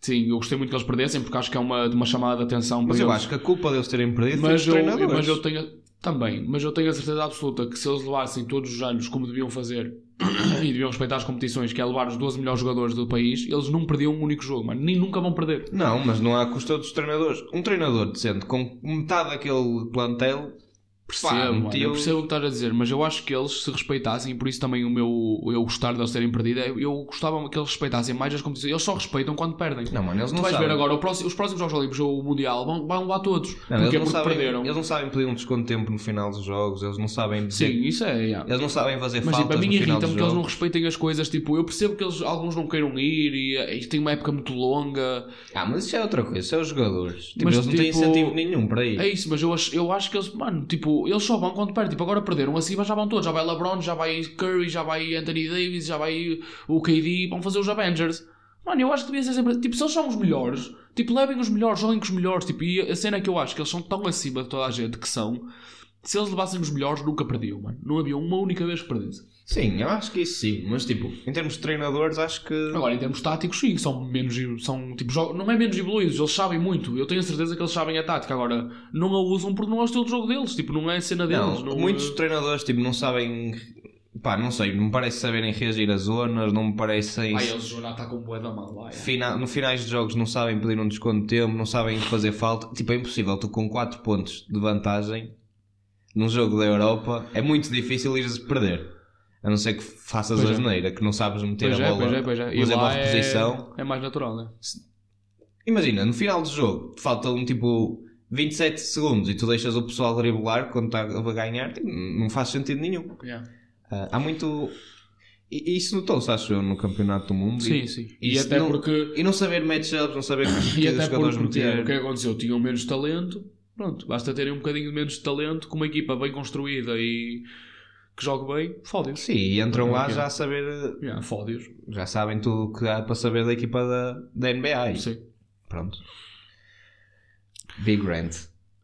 Sim, eu gostei muito que eles perdessem, porque acho que é uma, uma chamada de atenção para Mas eu eles. acho que a culpa deles terem perdido foi mas dos eu, mas eu tenho também, mas eu tenho a certeza absoluta que se eles levassem todos os anos como deviam fazer e deviam respeitar as competições, que é levar os 12 melhores jogadores do país, eles não perdiam um único jogo, mano, nem nunca vão perder. Não, mas não há custa dos treinadores. Um treinador decente com metade daquele plantel Percebo, Pá, meteu- eu percebo o que estás a dizer, mas eu acho que eles se respeitassem, e por isso também o meu eu gostar deles terem perdido, é- eu gostava que eles respeitassem mais as competições. Eles só respeitam quando perdem. Não, mano, eles tu não vais sabem. ver agora o próximo- os próximos Jogos Olímpicos ou o Mundial vão, vão lá todos. Não, porque eles, não porque sabem, perderam. eles não sabem pedir um desconto de tempo no final dos jogos, eles não sabem dizer- Sim, isso é. yeah. Eles não sabem fazer Mas tipo, faltas a mim no final irrita-me que eles não respeitem as coisas. Tipo, eu percebo que eles, alguns não queiram ir e, e tem uma época muito longa. Ah, mas isso é outra coisa, isso é os jogadores. Tipo, Mas, eles não têm tipo, incentivo nenhum para ir. É isso, mas eu acho, eu acho que eles, mano, tipo, eles só vão quando perdem. Tipo, agora perderam mas já vão todos. Já vai LeBron, já vai Curry, já vai Anthony Davis, já vai o KD. Vão fazer os Avengers. Mano, eu acho que devia ser sempre. Tipo, se eles são os melhores, tipo, levem os melhores, joguem com os melhores. Tipo, e a cena é que eu acho que eles são tão acima de toda a gente que são. Se eles levassem os melhores, nunca perdiam, mano. Não havia uma única vez que perdesse. Sim, eu acho que isso sim, mas tipo, em termos de treinadores, acho que. Agora, em termos táticos, sim, são menos. São, tipo, não é menos evoluídos, eles sabem muito. Eu tenho a certeza que eles sabem a tática. Agora, não a usam porque não é o estilo de jogo deles. Tipo, não é a cena deles. Não, Não, muitos eh, treinadores tipo, não sabem. Pá, não sei, não me parece saberem reagir a zonas, não me parecem. Ai, eles já está com bué da mal lá. é. Fina... No finais de jogos não sabem pedir um desconto de tempo, não sabem fazer falta. Tipo, é impossível, tu com 4 pontos de vantagem num jogo da Europa, é muito difícil ires perder. A não ser que faças Pois a é. geneira, que não sabes meter Pois a é, bola, pois é, pois é. E fazer uma lá é, reposição. é mais natural, né? Imagina, no final do jogo, faltam tipo 27 segundos e tu deixas o pessoal driblar quando está a ganhar, tipo, não faz sentido nenhum. Yeah. Ah, há muito. E isso notou-se, acho eu, no Campeonato do Mundo. Sim, E, sim. E até não- porque. e não saber matchups, não saber que, E até jogadores porque meter. o que aconteceu? Tinham menos talento. Pronto, basta terem um bocadinho menos de talento, com uma equipa bem construída e que jogue bem, fode-os. Sim, e entram lá já a saber. Yeah, fode-os. Já sabem tudo o que há para saber da equipa da, da NBA. Sim. Pronto. Big Rant.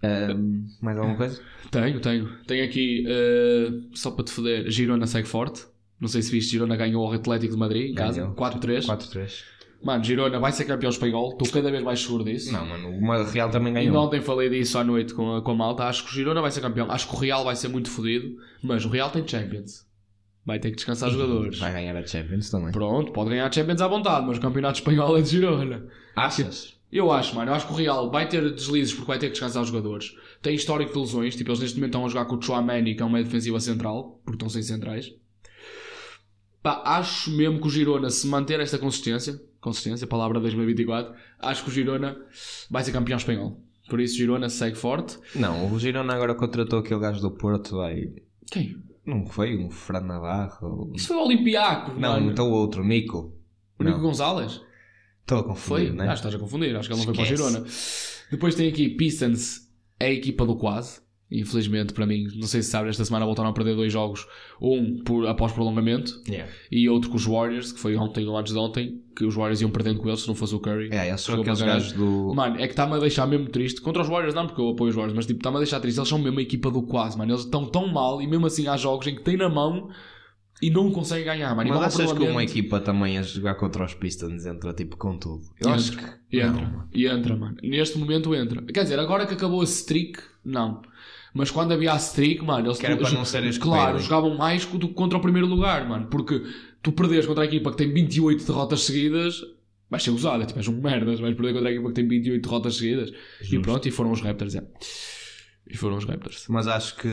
Ahm, mais alguma coisa? Tenho, tenho. Tenho aqui, eh, só para te foder, Girona segue forte. Não sei se viste, Girona ganhou ao Atlético de Madrid em casa, Ganhou. 4-3. 4-3. Mano, Girona vai ser campeão espanhol, estou cada vez mais seguro disso. Não, mano, o Real também ganhou. ontem falei disso à noite com a, com a malta. Acho que o Girona vai ser campeão. Acho que o Real vai ser muito fodido. Mas o Real tem Champions. Vai ter que descansar jogadores. Vai ganhar a Champions também. Pronto, pode ganhar Champions à vontade, mas o campeonato espanhol é de Girona. Achas? Eu acho, mano. Eu acho que o Real vai ter deslizes porque vai ter que descansar os jogadores. Tem histórico de lesões. Tipo, eles neste momento estão a jogar com o Chouameni, que é uma defensiva central, porque estão sem centrais. Pá, acho mesmo que o Girona, se manter esta consistência, consistência, palavra 2024, acho que o Girona vai ser campeão espanhol. Por isso, Girona segue forte. Não, o Girona agora contratou aquele gajo do Porto, vai. Quem? Não foi um Fran Navarro? Isso foi o Olympiacos, Não, mano. então o outro, Nico. O Nico Não, Gonzalez? estou a Foi? confundir, né? Ah, estás a confundir. Acho que ele não foi para o Esquece. Girona. Depois tem aqui Pistons, é a equipa do quase. Infelizmente, para mim, não sei se sabes, esta semana voltaram a perder dois jogos. Um por, após prolongamento Yeah. e outro com os Warriors, que foi ontem ou antes de ontem, que os Warriors iam perdendo com eles se não fosse o Curry. É, eles são aqueles gajos do. Mano, é que está-me a deixar mesmo triste. Contra os Warriors, não porque eu apoio os Warriors, mas tipo, está-me a deixar triste. Eles são mesmo a equipa do quase, mano. Eles estão tão mal e mesmo assim há jogos em que têm na mão e não conseguem ganhar, mano. Mas achas que uma equipa também a jogar contra os Pistons entra tipo com tudo? Eu Entra. acho que. E não, entra, mano. e entra, mano. Neste momento entra. Quer dizer, agora que acabou a streak, não. Mas quando havia a streak, mano, eles Que era tu- para não serem claro, jogavam mais do que contra o primeiro lugar, mano. Porque tu perdes contra a equipa que tem 28 derrotas seguidas, vais ser usada, tipo, és um merdas, vais perder contra a equipa que tem 28 derrotas seguidas. E Justo. pronto, e foram os Raptors, é. E foram os Raptors. Mas acho que.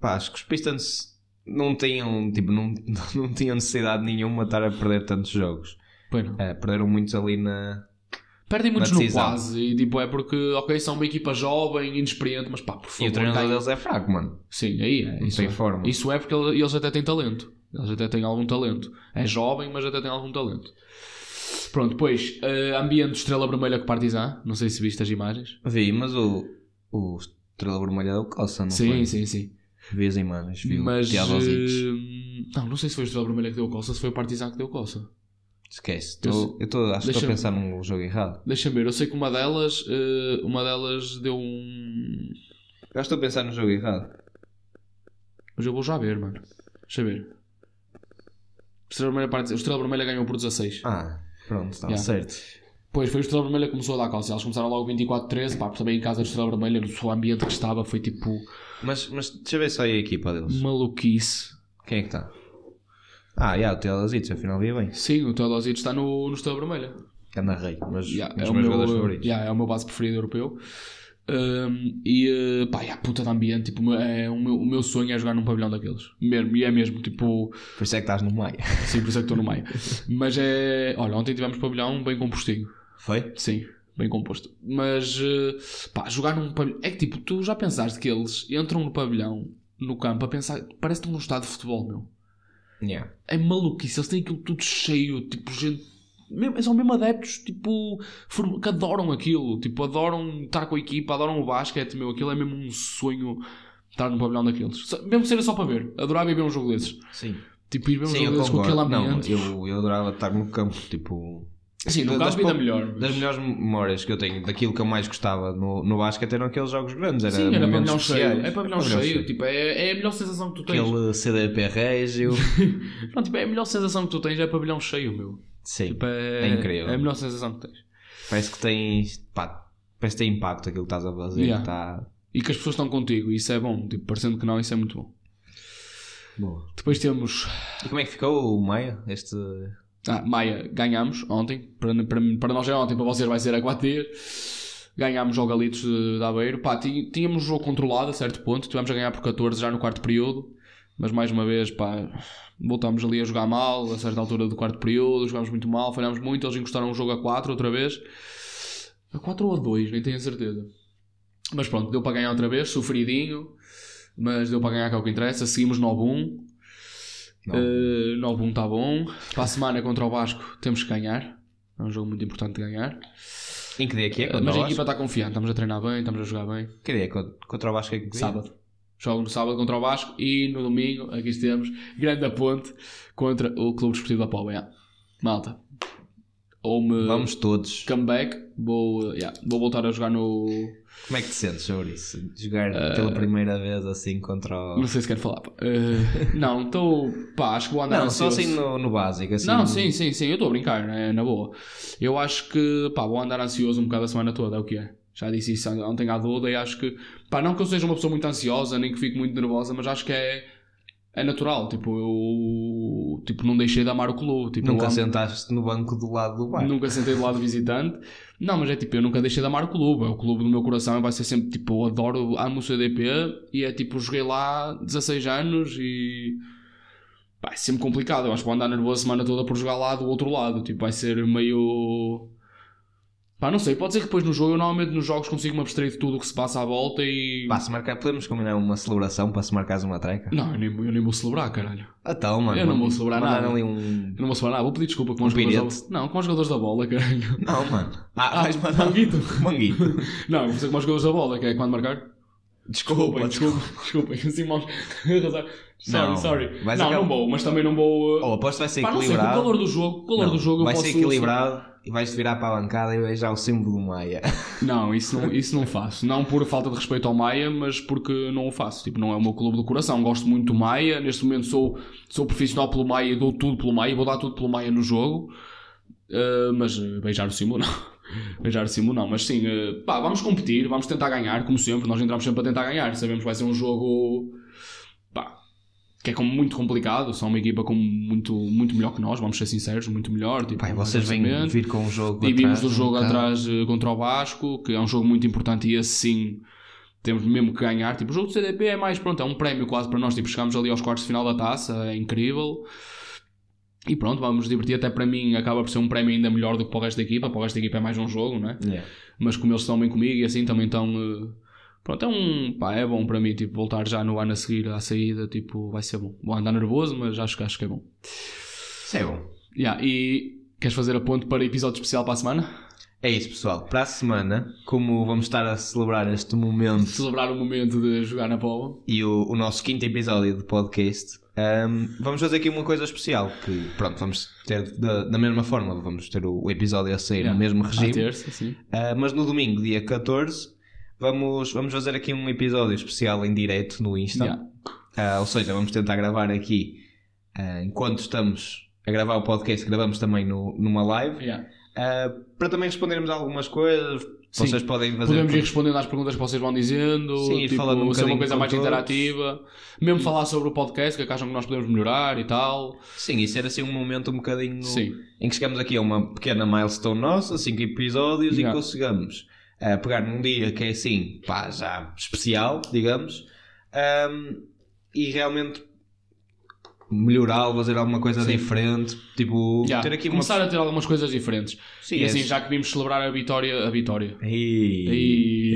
Pá, acho que os Pistons não tinham, tipo, não, não tinham necessidade nenhuma de estar a perder tantos jogos. Não. É, perderam muitos ali na. Perdem muitos no quase. E tipo, é porque, ok, são uma equipa jovem, inexperiente, mas pá, por E o favor, treinador deles é fraco, mano. Sim, aí é. Isso tem é. forma. Isso é porque ele- eles até têm talento. Eles até têm algum talento. É jovem, mas até tem algum talento. Pronto, depois, eh, ambiente Estrela Vermelha com Partizan. Não sei se viste as imagens. Vi, mas o. O Estrela Vermelha deu coça, não sim, foi? sim, sim. Vi as imagens, vi Mas. o Teodosic. eh, não, não sei se foi o Estrela Vermelha que deu coça, se foi o Partizan que deu coça. Esquece. Tô, eu tô, acho que estou a pensar num jogo errado. Deixa-me ver, eu sei que uma delas, eh, uma delas deu um. Já estou a pensar no jogo errado. Mas eu vou já ver, mano. Deixa eu ver. O Estrela Vermelha, parte- o Estrela Vermelha ganhou por 16. Ah, pronto, estava Yeah. certo. Pois foi o Estrela Vermelha que começou a dar calça. Eles começaram logo 24-13. Pá, porque também em casa do Estrela Vermelha, o ambiente que estava foi tipo Mas, mas deixa eu ver só aí a equipa deles. maluquice. Quem é que está? Ah, já, o Telasitos, afinal via bem. Sim, o Teodosito está no, no Estrela Vermelha. Anda rei, mas Yeah, um é, o meu, jogadores favoritos. yeah, é o meu base preferido europeu. Um, e uh, pá, yeah, puta de ambiente. Tipo, o meu- é, o, meu, o meu sonho é jogar num pavilhão daqueles. Mesmo, e é mesmo. Tipo, Por isso é que estás no meio. sim, por isso é que estou no meio. Mas é. Olha, ontem tivemos pavilhão bem compostinho. Foi? Sim, bem composto. Mas, eh, pá, jogar num pavilhão. É que tipo, tu já pensaste que eles entram no pavilhão, no campo, a pensar. Parece que estão num estádio de futebol, meu. Yeah. É maluquice, eles têm aquilo tudo cheio, tipo, gente. mesmo- São mesmo adeptos, tipo, que adoram aquilo, tipo, adoram estar com a equipa, adoram o basquete, meu, aquilo é mesmo um sonho estar num pavilhão daqueles. Mesmo seja só para ver, adorava ir ver um jogo desses. Sim. Tipo, ir ver um Sim, jogo desses com aquele concordo. Não, ambiente. eu, eu adorava estar no campo, tipo... Sim, das pou- melhor. mas- Das melhores memórias que eu tenho, daquilo que eu mais gostava no, no basquete eram aqueles jogos grandes, era Sim, era pavilhão cheio. É pavilhão cheio, tipo, é, é a melhor sensação que tu tens. Aquele CDP Régio. Não, tipo, é a melhor sensação que tu tens é pavilhão cheio, meu. Sim, Tipo, é, É incrível. É a melhor sensação que tens. parece que tens, pá, parece que tem impacto aquilo que estás a fazer. Yeah. Tá... E que as pessoas estão contigo, isso é bom. Tipo, parecendo que não, isso é muito bom. Boa. Depois temos. E como é que ficou o Maia? Este... Ah, Maia, ganhámos ontem. Para, para, para nós é ontem, para vocês vai ser a 4 dias. Ganhámos ao Galitos de, de Aveiro. Pá, tí- tínhamos o jogo controlado a certo ponto. Tivemos a ganhar por 14 já no quarto período. Mas mais uma vez, pá, voltámos ali a jogar mal. A certa altura do quarto período, jogámos muito mal, falhámos muito. Eles encostaram o jogo a 4 outra vez. A 4 ou a 2, nem tenho a certeza. Mas pronto, deu para ganhar outra vez, sofridinho. Mas deu para ganhar, que é o que interessa. Seguimos 9-1. Uh, 9-1 está bom. Para a semana contra o Vasco temos que ganhar. É um jogo muito importante de ganhar. Em que dia é que é? Contra mas a equipa está confiante. Estamos a treinar bem, estamos a jogar bem. Que dia é? Contra o Vasco é que dia? Sábado. Jogo no sábado contra o Vasco e no domingo, aqui estamos, grande ponte contra o Clube Desportivo da Póvoa. Yeah. Malta. Ou me Vamos todos. comeback, vou, yeah, vou voltar a jogar no. Como é que te sentes sobre isso? Jogar pela primeira vez assim contra o... Não sei se quero falar. Uh, não, estou. Pá, acho que vou andar Não, só ansioso. assim no, no básico. Assim, Não, sim, sim, sim, eu estou a brincar, é na boa. Eu acho que, pá, vou andar ansioso um bocado a semana toda, é o que é. Já disse isso ontem à Duda e acho que, pá, não que eu seja uma pessoa muito ansiosa, nem que fique muito nervosa, mas acho que é, é natural. Tipo, eu, tipo, não deixei de amar o clube. Tipo, Nunca amo- sentaste no banco do lado do bar. Nunca sentei do lado do visitante. Não, mas é tipo, eu nunca deixei de amar o clube. É o clube do meu coração vai ser sempre tipo, eu adoro, amo o CDP e é tipo, joguei lá 16 anos e. Pá, é sempre complicado. Eu acho que vou andar nervoso a semana toda por jogar lá do outro lado. Tipo, vai ser meio. Pá, não sei. Pode ser que depois no jogo, eu normalmente nos jogos consigo me abstrair de tudo o que se passa à volta e. Pá, se marcar, podemos combinar uma celebração para se marcares uma treca? Não, eu nem, eu nem vou celebrar, caralho. Então, mano. Eu não vou celebrar nada. um... Eu não vou celebrar nada. Vou pedir desculpa com Um os jogadores. Da... Não, com os jogadores da bola, caralho. Não, mano. Ah, Ah, vais mandar manguito. Manguito. Não, vou fazer com os jogadores da bola, que é quando marcar. Desculpa, Desculpem, desculpem, desculpem. Assim, mãos. sorry, Não, sorry. vais não, acabar- não vou, mas também não vou. uh, Oh, aposto que vai ser Pá, não sei, o equilibrado. calor do jogo, o calor Não, do jogo vai eu ser posso. equilibrado e vais-te virar para a bancada e beijar o símbolo do Maia. Não, isso não, isso não faço. Não por falta de respeito ao Maia, mas porque não o faço. Tipo, não é o meu clube do coração. Gosto muito do Maia. Neste momento sou, sou profissional pelo Maia e dou tudo pelo Maia. Vou dar tudo pelo Maia no jogo. Uh, mas beijar o símbolo não. Beijar o símbolo não. Mas sim, uh, pá, vamos competir, vamos tentar ganhar, como sempre. Nós entramos sempre a tentar ganhar. Sabemos que vai ser um jogo. Pá, que é como muito complicado. São uma equipa com muito, muito melhor que nós, vamos ser sinceros, muito melhor. Tipo, Pai, vocês vêm vir com um jogo E vimos atrás, do jogo bocado. atrás eh, contra o Vasco, que é um jogo muito importante e esse sim temos mesmo que ganhar. Tipo, o jogo do CDP é mais, pronto, é um prémio quase para nós. Tipo, chegamos ali aos quartos de final da taça, é incrível. E pronto, vamos nos divertir. Até para mim acaba por ser um prémio ainda melhor do que para o resto da equipa. Para o resto da equipa é mais um jogo, não é? Yeah. Mas como eles estão bem comigo e assim também estão. eh, Pronto, é um. Pá, é bom para mim, tipo, voltar já no ano a seguir à saída, tipo, vai ser bom. Vou andar nervoso, mas acho que, acho que é bom. Isso é bom. Yeah, e queres fazer a ponte para episódio especial para a semana? É isso, pessoal. Para a semana, como vamos estar a celebrar este momento celebrar o momento de jogar na bola. e o, o nosso quinto episódio de podcast, ahm, vamos fazer aqui uma coisa especial. Que, pronto, vamos ter da, da mesma forma, vamos ter o, o episódio a sair no mesmo regime. terça, sim. Ah, mas no domingo, dia 14, vamos, vamos fazer aqui um episódio especial em direto no Insta. Yeah. Ah, ou seja, vamos tentar gravar aqui ah, enquanto estamos a gravar o podcast, gravamos também no, numa live. Yeah. Ah, para também respondermos algumas coisas, Sim. vocês podem fazer. Podemos ir respondendo às perguntas que vocês vão dizendo, Sim, tipo, falando um ser uma coisa mais todos. interativa, mesmo falar sobre o podcast, que é que acham que nós podemos melhorar e tal. Sim, isso era assim um momento um bocadinho Sim. em que chegamos aqui a uma pequena milestone nossa, 5 episódios, e Yeah. consigamos ah, pegar num dia que é assim, pá, já especial, digamos, ahm, e realmente melhorá-lo, fazer alguma coisa diferente, tipo, Yeah. ter aqui uma. Começar a ter algumas coisas diferentes. Sim, e assim, é- já que vimos celebrar a vitória, a vitória. Ei,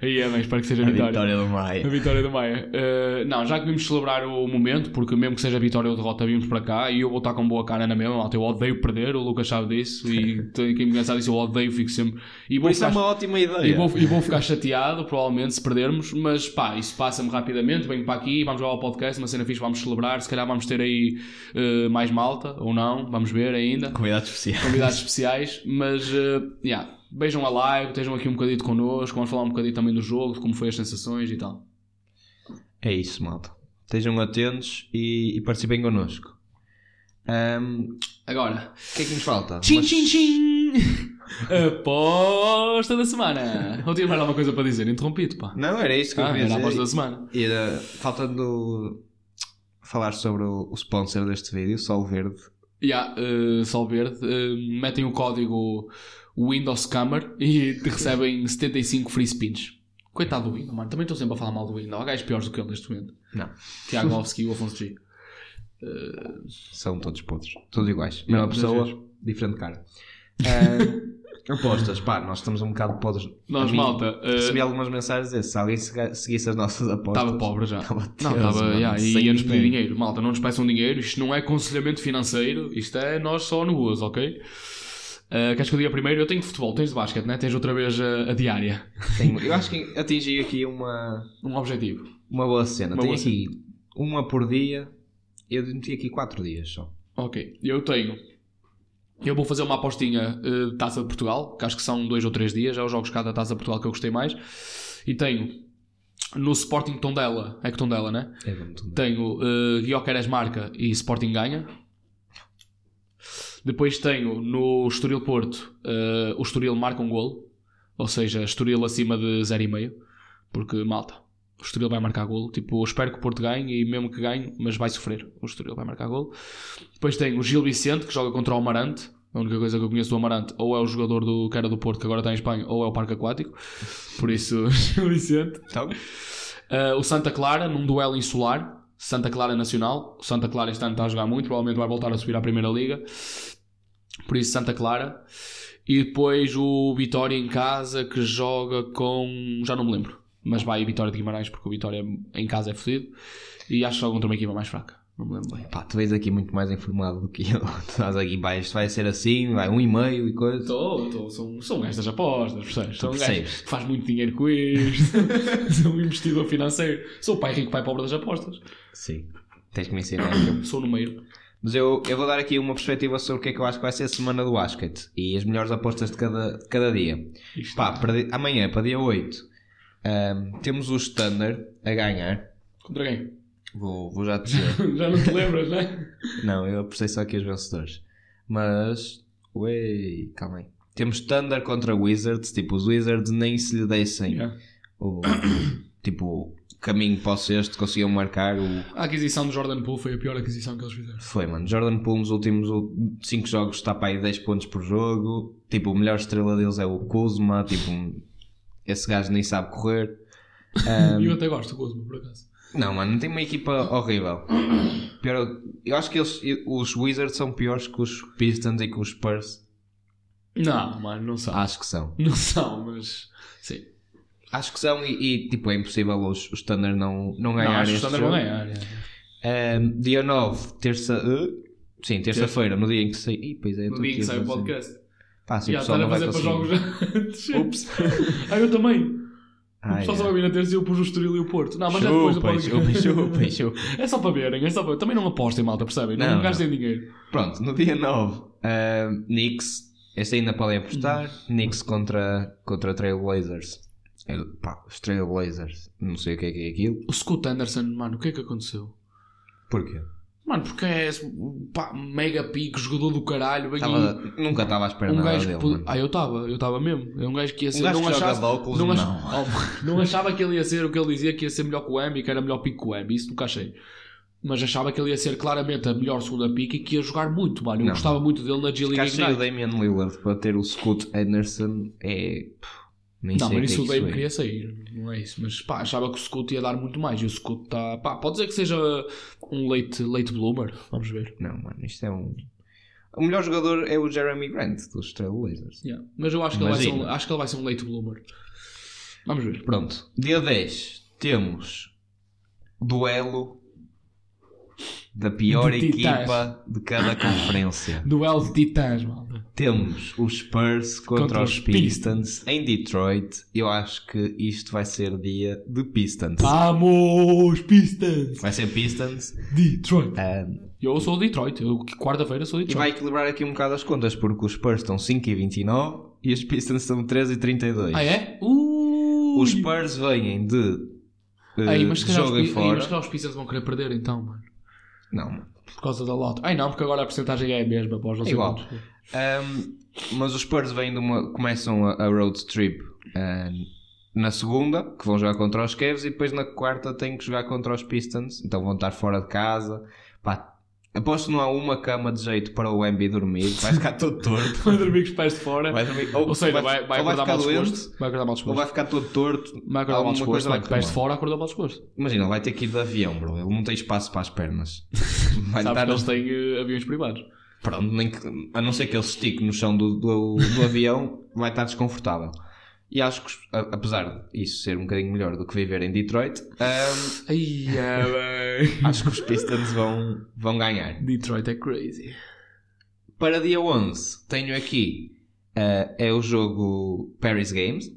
Aí, é bem, espero que seja a A vitória. vitória do A Maia. vitória do Maia. Uh, não, já que vimos celebrar o momento, porque mesmo que seja vitória ou derrota, vimos para cá e eu vou estar com boa cara na mesma. Eu odeio perder, o Lucas sabe disso e quem me sabe disso, eu odeio, fico sempre. E vou isso é ficar- uma ótima ideia. E vou, e vou ficar chateado, provavelmente, se perdermos, mas pá, isso passa-me rapidamente. Venho para aqui, vamos jogar ao podcast, uma cena fixe, vamos celebrar. Se calhar vamos ter aí eh, mais malta, ou não, vamos ver ainda. Convidado especial. Convidados especiais, mas eh, yeah, vejam a live, estejam aqui um bocadinho connosco, vamos falar um bocadinho também do jogo, de como foi as sensações e tal. É isso, malta. Estejam atentos e, e participem connosco. Ahm, Agora, o que é que nos falta? tchim tchim tchim! Aposta da semana! Ou tinha mais alguma coisa para dizer? Interrompido, pá. Não, era isso que eu Ah, queria era a dizer. aposta da semana. Era, faltando falar sobre o, o sponsor deste vídeo, Sol Verde. Yeah, uh, Sol Verde, uh, metem o código Windows Scammer e recebem 75 free spins. Coitado do Windows, mano. Também estou sempre a falar mal do Windows. Há gajos piores do que ele neste momento. Não. Tiago Alves e o Afonso G. São todos podres. Todos iguais. Mesma pessoa, diferente cara. Ah, apostas, pá, nós estamos um bocado podres. Nós, A mim, malta, eh, Recebi algumas mensagens desses. Se alguém seguisse as nossas apostas. Estava pobre já. Estava Não, estava. yeah, e ia-nos pedir dinheiro. Malta, não nos peçam dinheiro. Isto não é aconselhamento financeiro. Isto é nós só no gozo, ok? Uh, queres que eu diga primeiro? Eu tenho de futebol, tens de basquete, né? Tens outra vez a, a diária. Tenho- Eu acho que atingi aqui uma, Um objetivo. uma boa cena. Uma Tenho boa aqui uma por dia. Eu meti aqui 4 dias só. Ok, eu tenho. Eu vou fazer uma apostinha eh, de Taça de Portugal, que acho que são dois ou três dias, é os jogos cada Taça de Portugal que eu gostei mais. E tenho no Sporting Tondela, é que Tondela, né? É muito Tenho uh, Guioqueres marca e Sporting ganha. Depois tenho no Estoril Porto eh, o Estoril marca um golo, ou seja, Estoril acima de 0,5, porque malta, o Estoril vai marcar golo. Tipo, eu espero que o Porto ganhe e mesmo que ganhe, mas vai sofrer. O Estoril vai marcar golo. Depois tenho o Gil Vicente que joga contra o Amarante. A única coisa que eu conheço do Amarante ou é o jogador do, que era do Porto que agora está em Espanha, ou é o Parque Aquático. Por isso, Gil Vicente. Então, Uh, o Santa Clara, num duelo insular, Santa Clara Nacional. O Santa Clara este ano está a jogar muito, provavelmente vai voltar a subir à Primeira Liga. Por isso, Santa Clara. E depois o Vitória em casa, que joga com. Já não me lembro. Mas vai Vitória de Guimarães, porque o Vitória em casa é fodido. E acho que joga contra uma equipa mais fraca. Não me lembro bem. pá, tu vês aqui muito mais informado do que eu. Tu estás aqui, vai, isto vai ser assim, vai um e meio e coisa. Estou, estou. Sou, sou um gajo das apostas, percebes? Sou um gajo que faz muito dinheiro com isto. sou um investidor financeiro. Sou o pai rico, pai pobre das apostas. Sim. Tens que me ensinar. Sou no meio. Mas eu, eu vou dar aqui uma perspectiva sobre o que é que eu acho que vai ser a semana do basquete e as melhores apostas de cada, de cada dia. Isto. Pá, para amanhã, para dia 8, ahm, temos o Standard a ganhar. Contra quem? Vou, vou já dizer. Já não te lembras, né? Não, eu apostei só aqui os vencedores. Mas, uei, calma aí. Temos Thunder contra Wizards. Tipo, os Wizards nem se lhe dessem Yeah. o tipo, caminho para o sexto, conseguiam marcar o. A aquisição do Jordan Poole foi a pior aquisição que eles fizeram. Foi, mano. Jordan Poole nos últimos 5 jogos está para aí 10 pontos por jogo. Tipo, o melhor estrela deles é o Kuzma. Tipo, esse gajo nem sabe correr. E eu até gosto do Kuzma, por acaso. Não, mano, tem uma equipa horrível. Pior, eu acho que eles, os Wizards são piores que os Pistons e que os Spurs. Não, mano, não são. Acho que são. Não são, mas. Sim. Acho que são e, e, tipo, é impossível os, os Thunder não, não Não, ganhar acho que o este Thunder vão ganhar. é. Ahm, dia 9, terça... uh, sim, terça-feira, no dia em que sai... Ih, pois é, No dia em que sai o podcast. Pá, sim, o Já pessoal a não vai fazer para jogos antes. Ups. Ah, eu também. O Ah, pessoal só é. vai vir na terça e eu pus o Estoril e o Porto. Não, mas já depois do podcast. chupem. É só para verem, é só para... Também não apostem, malta, percebem? Não, Não, gastem dinheiro. Pronto, no dia 9, ahm, Knicks, este ainda podem apostar, Knicks contra, contra Trailblazers. É, pá, os Trailblazers, não sei o que é que é aquilo. O Scoot Anderson, mano, o que é que aconteceu? Porquê? Mano, porque é pá, mega pico, jogador do caralho. Tava- nunca estava à espera um nada gajo dele. Ah, eu estava, eu estava mesmo. É um gajo que ia ser. gajo não, que de óculos, não, ach- não. Oh, não achava que ele ia ser o que ele dizia que ia ser melhor que o Embi, que era melhor pico que o Embi. Isso nunca achei. Mas achava que ele ia ser claramente a melhor segunda pick e que ia jogar muito, mano. Eu Não. gostava muito dele na G League Ficar sem o. Damian Lillard para ter o Scoot Anderson é. Nem Não, sei mas o isso o é isso queria sair, não é isso. Mas pá, achava que o Scoot ia dar muito mais. E o Scoot está. Pá, pode dizer que seja um late, late bloomer. Vamos ver. é. Não, mano, isto é um. O melhor jogador é o Jeremy Grant dos Trailblazers. Yeah. Mas eu acho que, ele vai ser um, acho que ele vai ser um late bloomer. Vamos ver. Pronto, dia 10 temos duelo da pior De equipa de cada conferência. Duelo de titãs, malta. Temos os Spurs contra, Contra os os Pistons em Detroit. Eu acho que isto vai ser dia de Pistons. Vamos, Pistons! Vai ser Pistons. Detroit. Um, Eu sou o Detroit. Eu quarta-feira sou e Detroit. vai equilibrar aqui um bocado as contas, porque os Spurs estão 5 e 29 e os Pistons estão 13 e 32. Ah, é? Uh, Os Spurs vêm de eh, Aí, mas jogo os, Pi- aí, fora. mas calhar os Pistons vão querer perder então, mano. Não, Por causa da lote. Ai não, porque agora a porcentagem é a mesma. Após não sei Igual. quantos. Um, mas os Spurs vêm de uma, começam a, a road trip um, na segunda, que vão jogar contra os Cavs, e depois na quarta têm que jogar contra os Pistons, então vão estar fora de casa. Pá, aposto que não há uma cama de jeito para o Embi dormir, vai ficar todo torto. Vai dormir com os pés de fora. Vai dormir, Ou seja, vai, vai, ou vai acordar ficar mal disposto. Vai acordar mal ou disposto. vai ficar todo torto. Vai acordar mal disposto. vai Vai, pés de fora, acordar mal disposto. Imagina, vai ter que ir de avião, bro. Ele não tem espaço para as pernas. Vai Sabe estar que eles têm eh, aviões privados. Pronto, nem que- a não ser que ele se estique no chão do, do, do avião, vai estar desconfortável. E acho que, apesar disso ser um bocadinho melhor do que viver em Detroit, bem. acho que os Pistons vão, vão ganhar. Detroit é crazy. Para dia 11, tenho aqui ah, é o jogo Paris Games.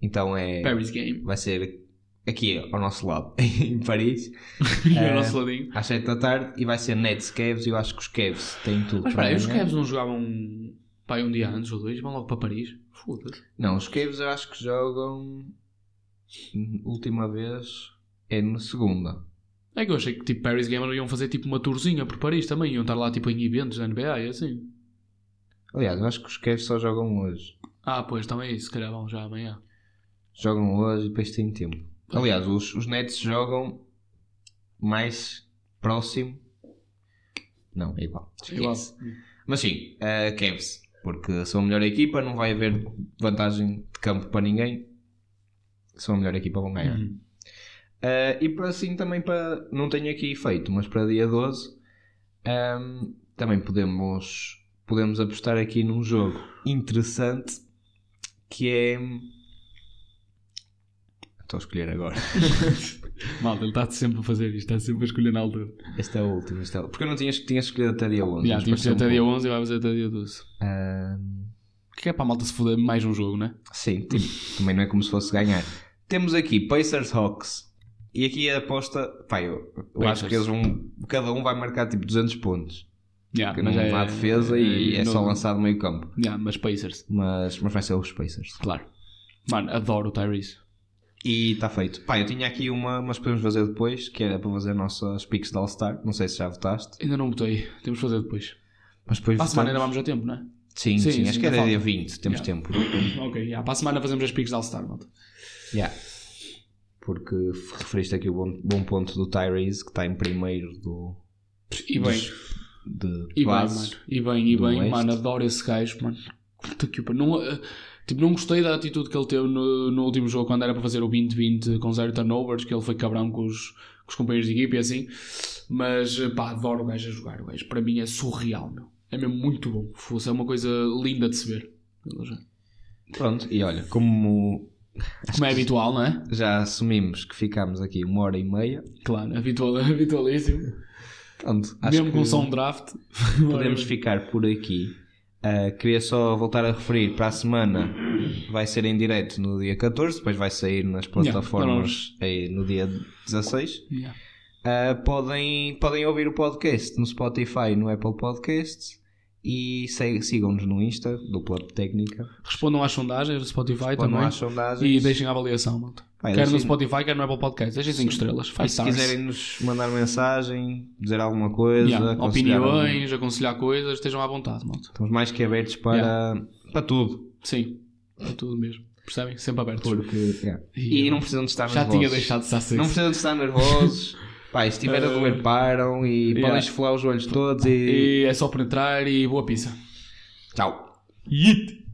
Então é, Paris Game. vai ser aqui ao nosso lado, em Paris, E É. o nosso ladinho. às 7 da tarde. E vai ser Nets Cavs. E eu acho que os Cavs têm tudo Mas para espera aí, os. Cavs não jogavam pai um dia antes ou dois? Vão logo para Paris? Foda-se. Não, os Cavs eu acho que jogam. Última vez é na segunda. É que eu achei que tipo Paris Game iam fazer tipo uma tourzinha por Paris também. Iam estar lá tipo em eventos da NBA e assim. Aliás, eu acho que os Cavs só jogam hoje. Ah, pois também é isso. Se calhar vão já amanhã. Jogam hoje e depois têm tempo. Aliás, os, os Nets jogam mais próximo. Não, é igual. Igual. Esquece. Mas sim, eh, Cavs. Porque são a melhor equipa, não vai haver vantagem de campo para ninguém. São a melhor equipa, vão ganhar. Uhum. Uh, e para assim também para. Não tenho aqui feito, mas para dia 12 um, também podemos, podemos apostar aqui num jogo interessante que é. Estou a escolher agora. Malta, ele está sempre a fazer isto. Está sempre a escolher na altura. Este é o último. Este é o... Porque eu não tinha, tinha escolhido até dia 11. Já, tínhamos até um dia pouco. 11 e vai fazer até dia 12. Um, Que é para a malta se foder mais um jogo, né? sim, tipo, também não é como se fosse ganhar. Temos aqui Pacers Hawks. E aqui a aposta. Pá, eu, eu acho que eles vão. Cada um vai marcar tipo 200 pontos. Yeah, Porque não há defesa e é, só lançado meio campo. Yeah, mas Pacers, Mas, mas vai ser os Pacers. claro. Mano, adoro o Tyrese. E está feito. Pá, eu tinha aqui uma, mas podemos fazer depois, que era para fazer nossas picks de All-Star. Não sei se já votaste. Ainda não botei. Temos de fazer depois. Mas depois Para a semana ainda vamos a tempo, não é? Sim, Sim, sim, sim, acho que era dia falta. 20, temos Yeah. tempo. Ok, yeah. para a semana fazemos as picks de All-Star, malta. Yeah. Porque referiste aqui o bom, bom ponto do Tyrese, que está em primeiro do, E bem, de e bem, mano. E bem, e bem, Oeste. mano. Adoro esse gajo, mano. Puta que. Não, eh, tipo, não gostei da atitude que ele teve no, no último jogo, quando era para fazer o 20-20 com zero turnovers, que ele foi cabrão com os, com os companheiros de equipe e assim. Mas, pá, adoro o gajo a jogar. O gajo, para mim, é surreal, meu. É mesmo muito bom. Fosse, é uma coisa linda de se ver. Pronto, e olha, como Como é habitual, não é? já assumimos que ficámos aqui uma hora e meia, Claro, habitual, habitualíssimo. pronto, acho Mesmo que com som draft. podemos ficar por aqui. Ah, queria só voltar a referir para a semana vai ser em direto no dia 14, depois vai sair nas plataformas aí no dia 16. Yeah. Ah, podem, podem ouvir o podcast no Spotify e no Apple Podcasts E sigam-nos no Insta, dupla técnica. Respondam às sondagens do Spotify Quando também. às sondagens. E deixem a avaliação, malta. Vai, quer no Spotify, quer no Apple Podcast. Deixem 5 estrelas. 5 se quiserem nos mandar mensagem, dizer alguma coisa, Yeah, aconselhar algum- Opiniões, aconselhar coisas, estejam à vontade, malta. Estamos mais que abertos para, para tudo. Sim, é tudo mesmo. Percebem? Sempre abertos. Porque, yeah. E E não precisam de estar Já nervosos. tinha deixado de estar sexy. Não precisam de estar nervosos. Pá, e se estiver a doer, param e yeah. podem esfolar os olhos todos e. E é só penetrar e boa pizza. Tchau. Yeet!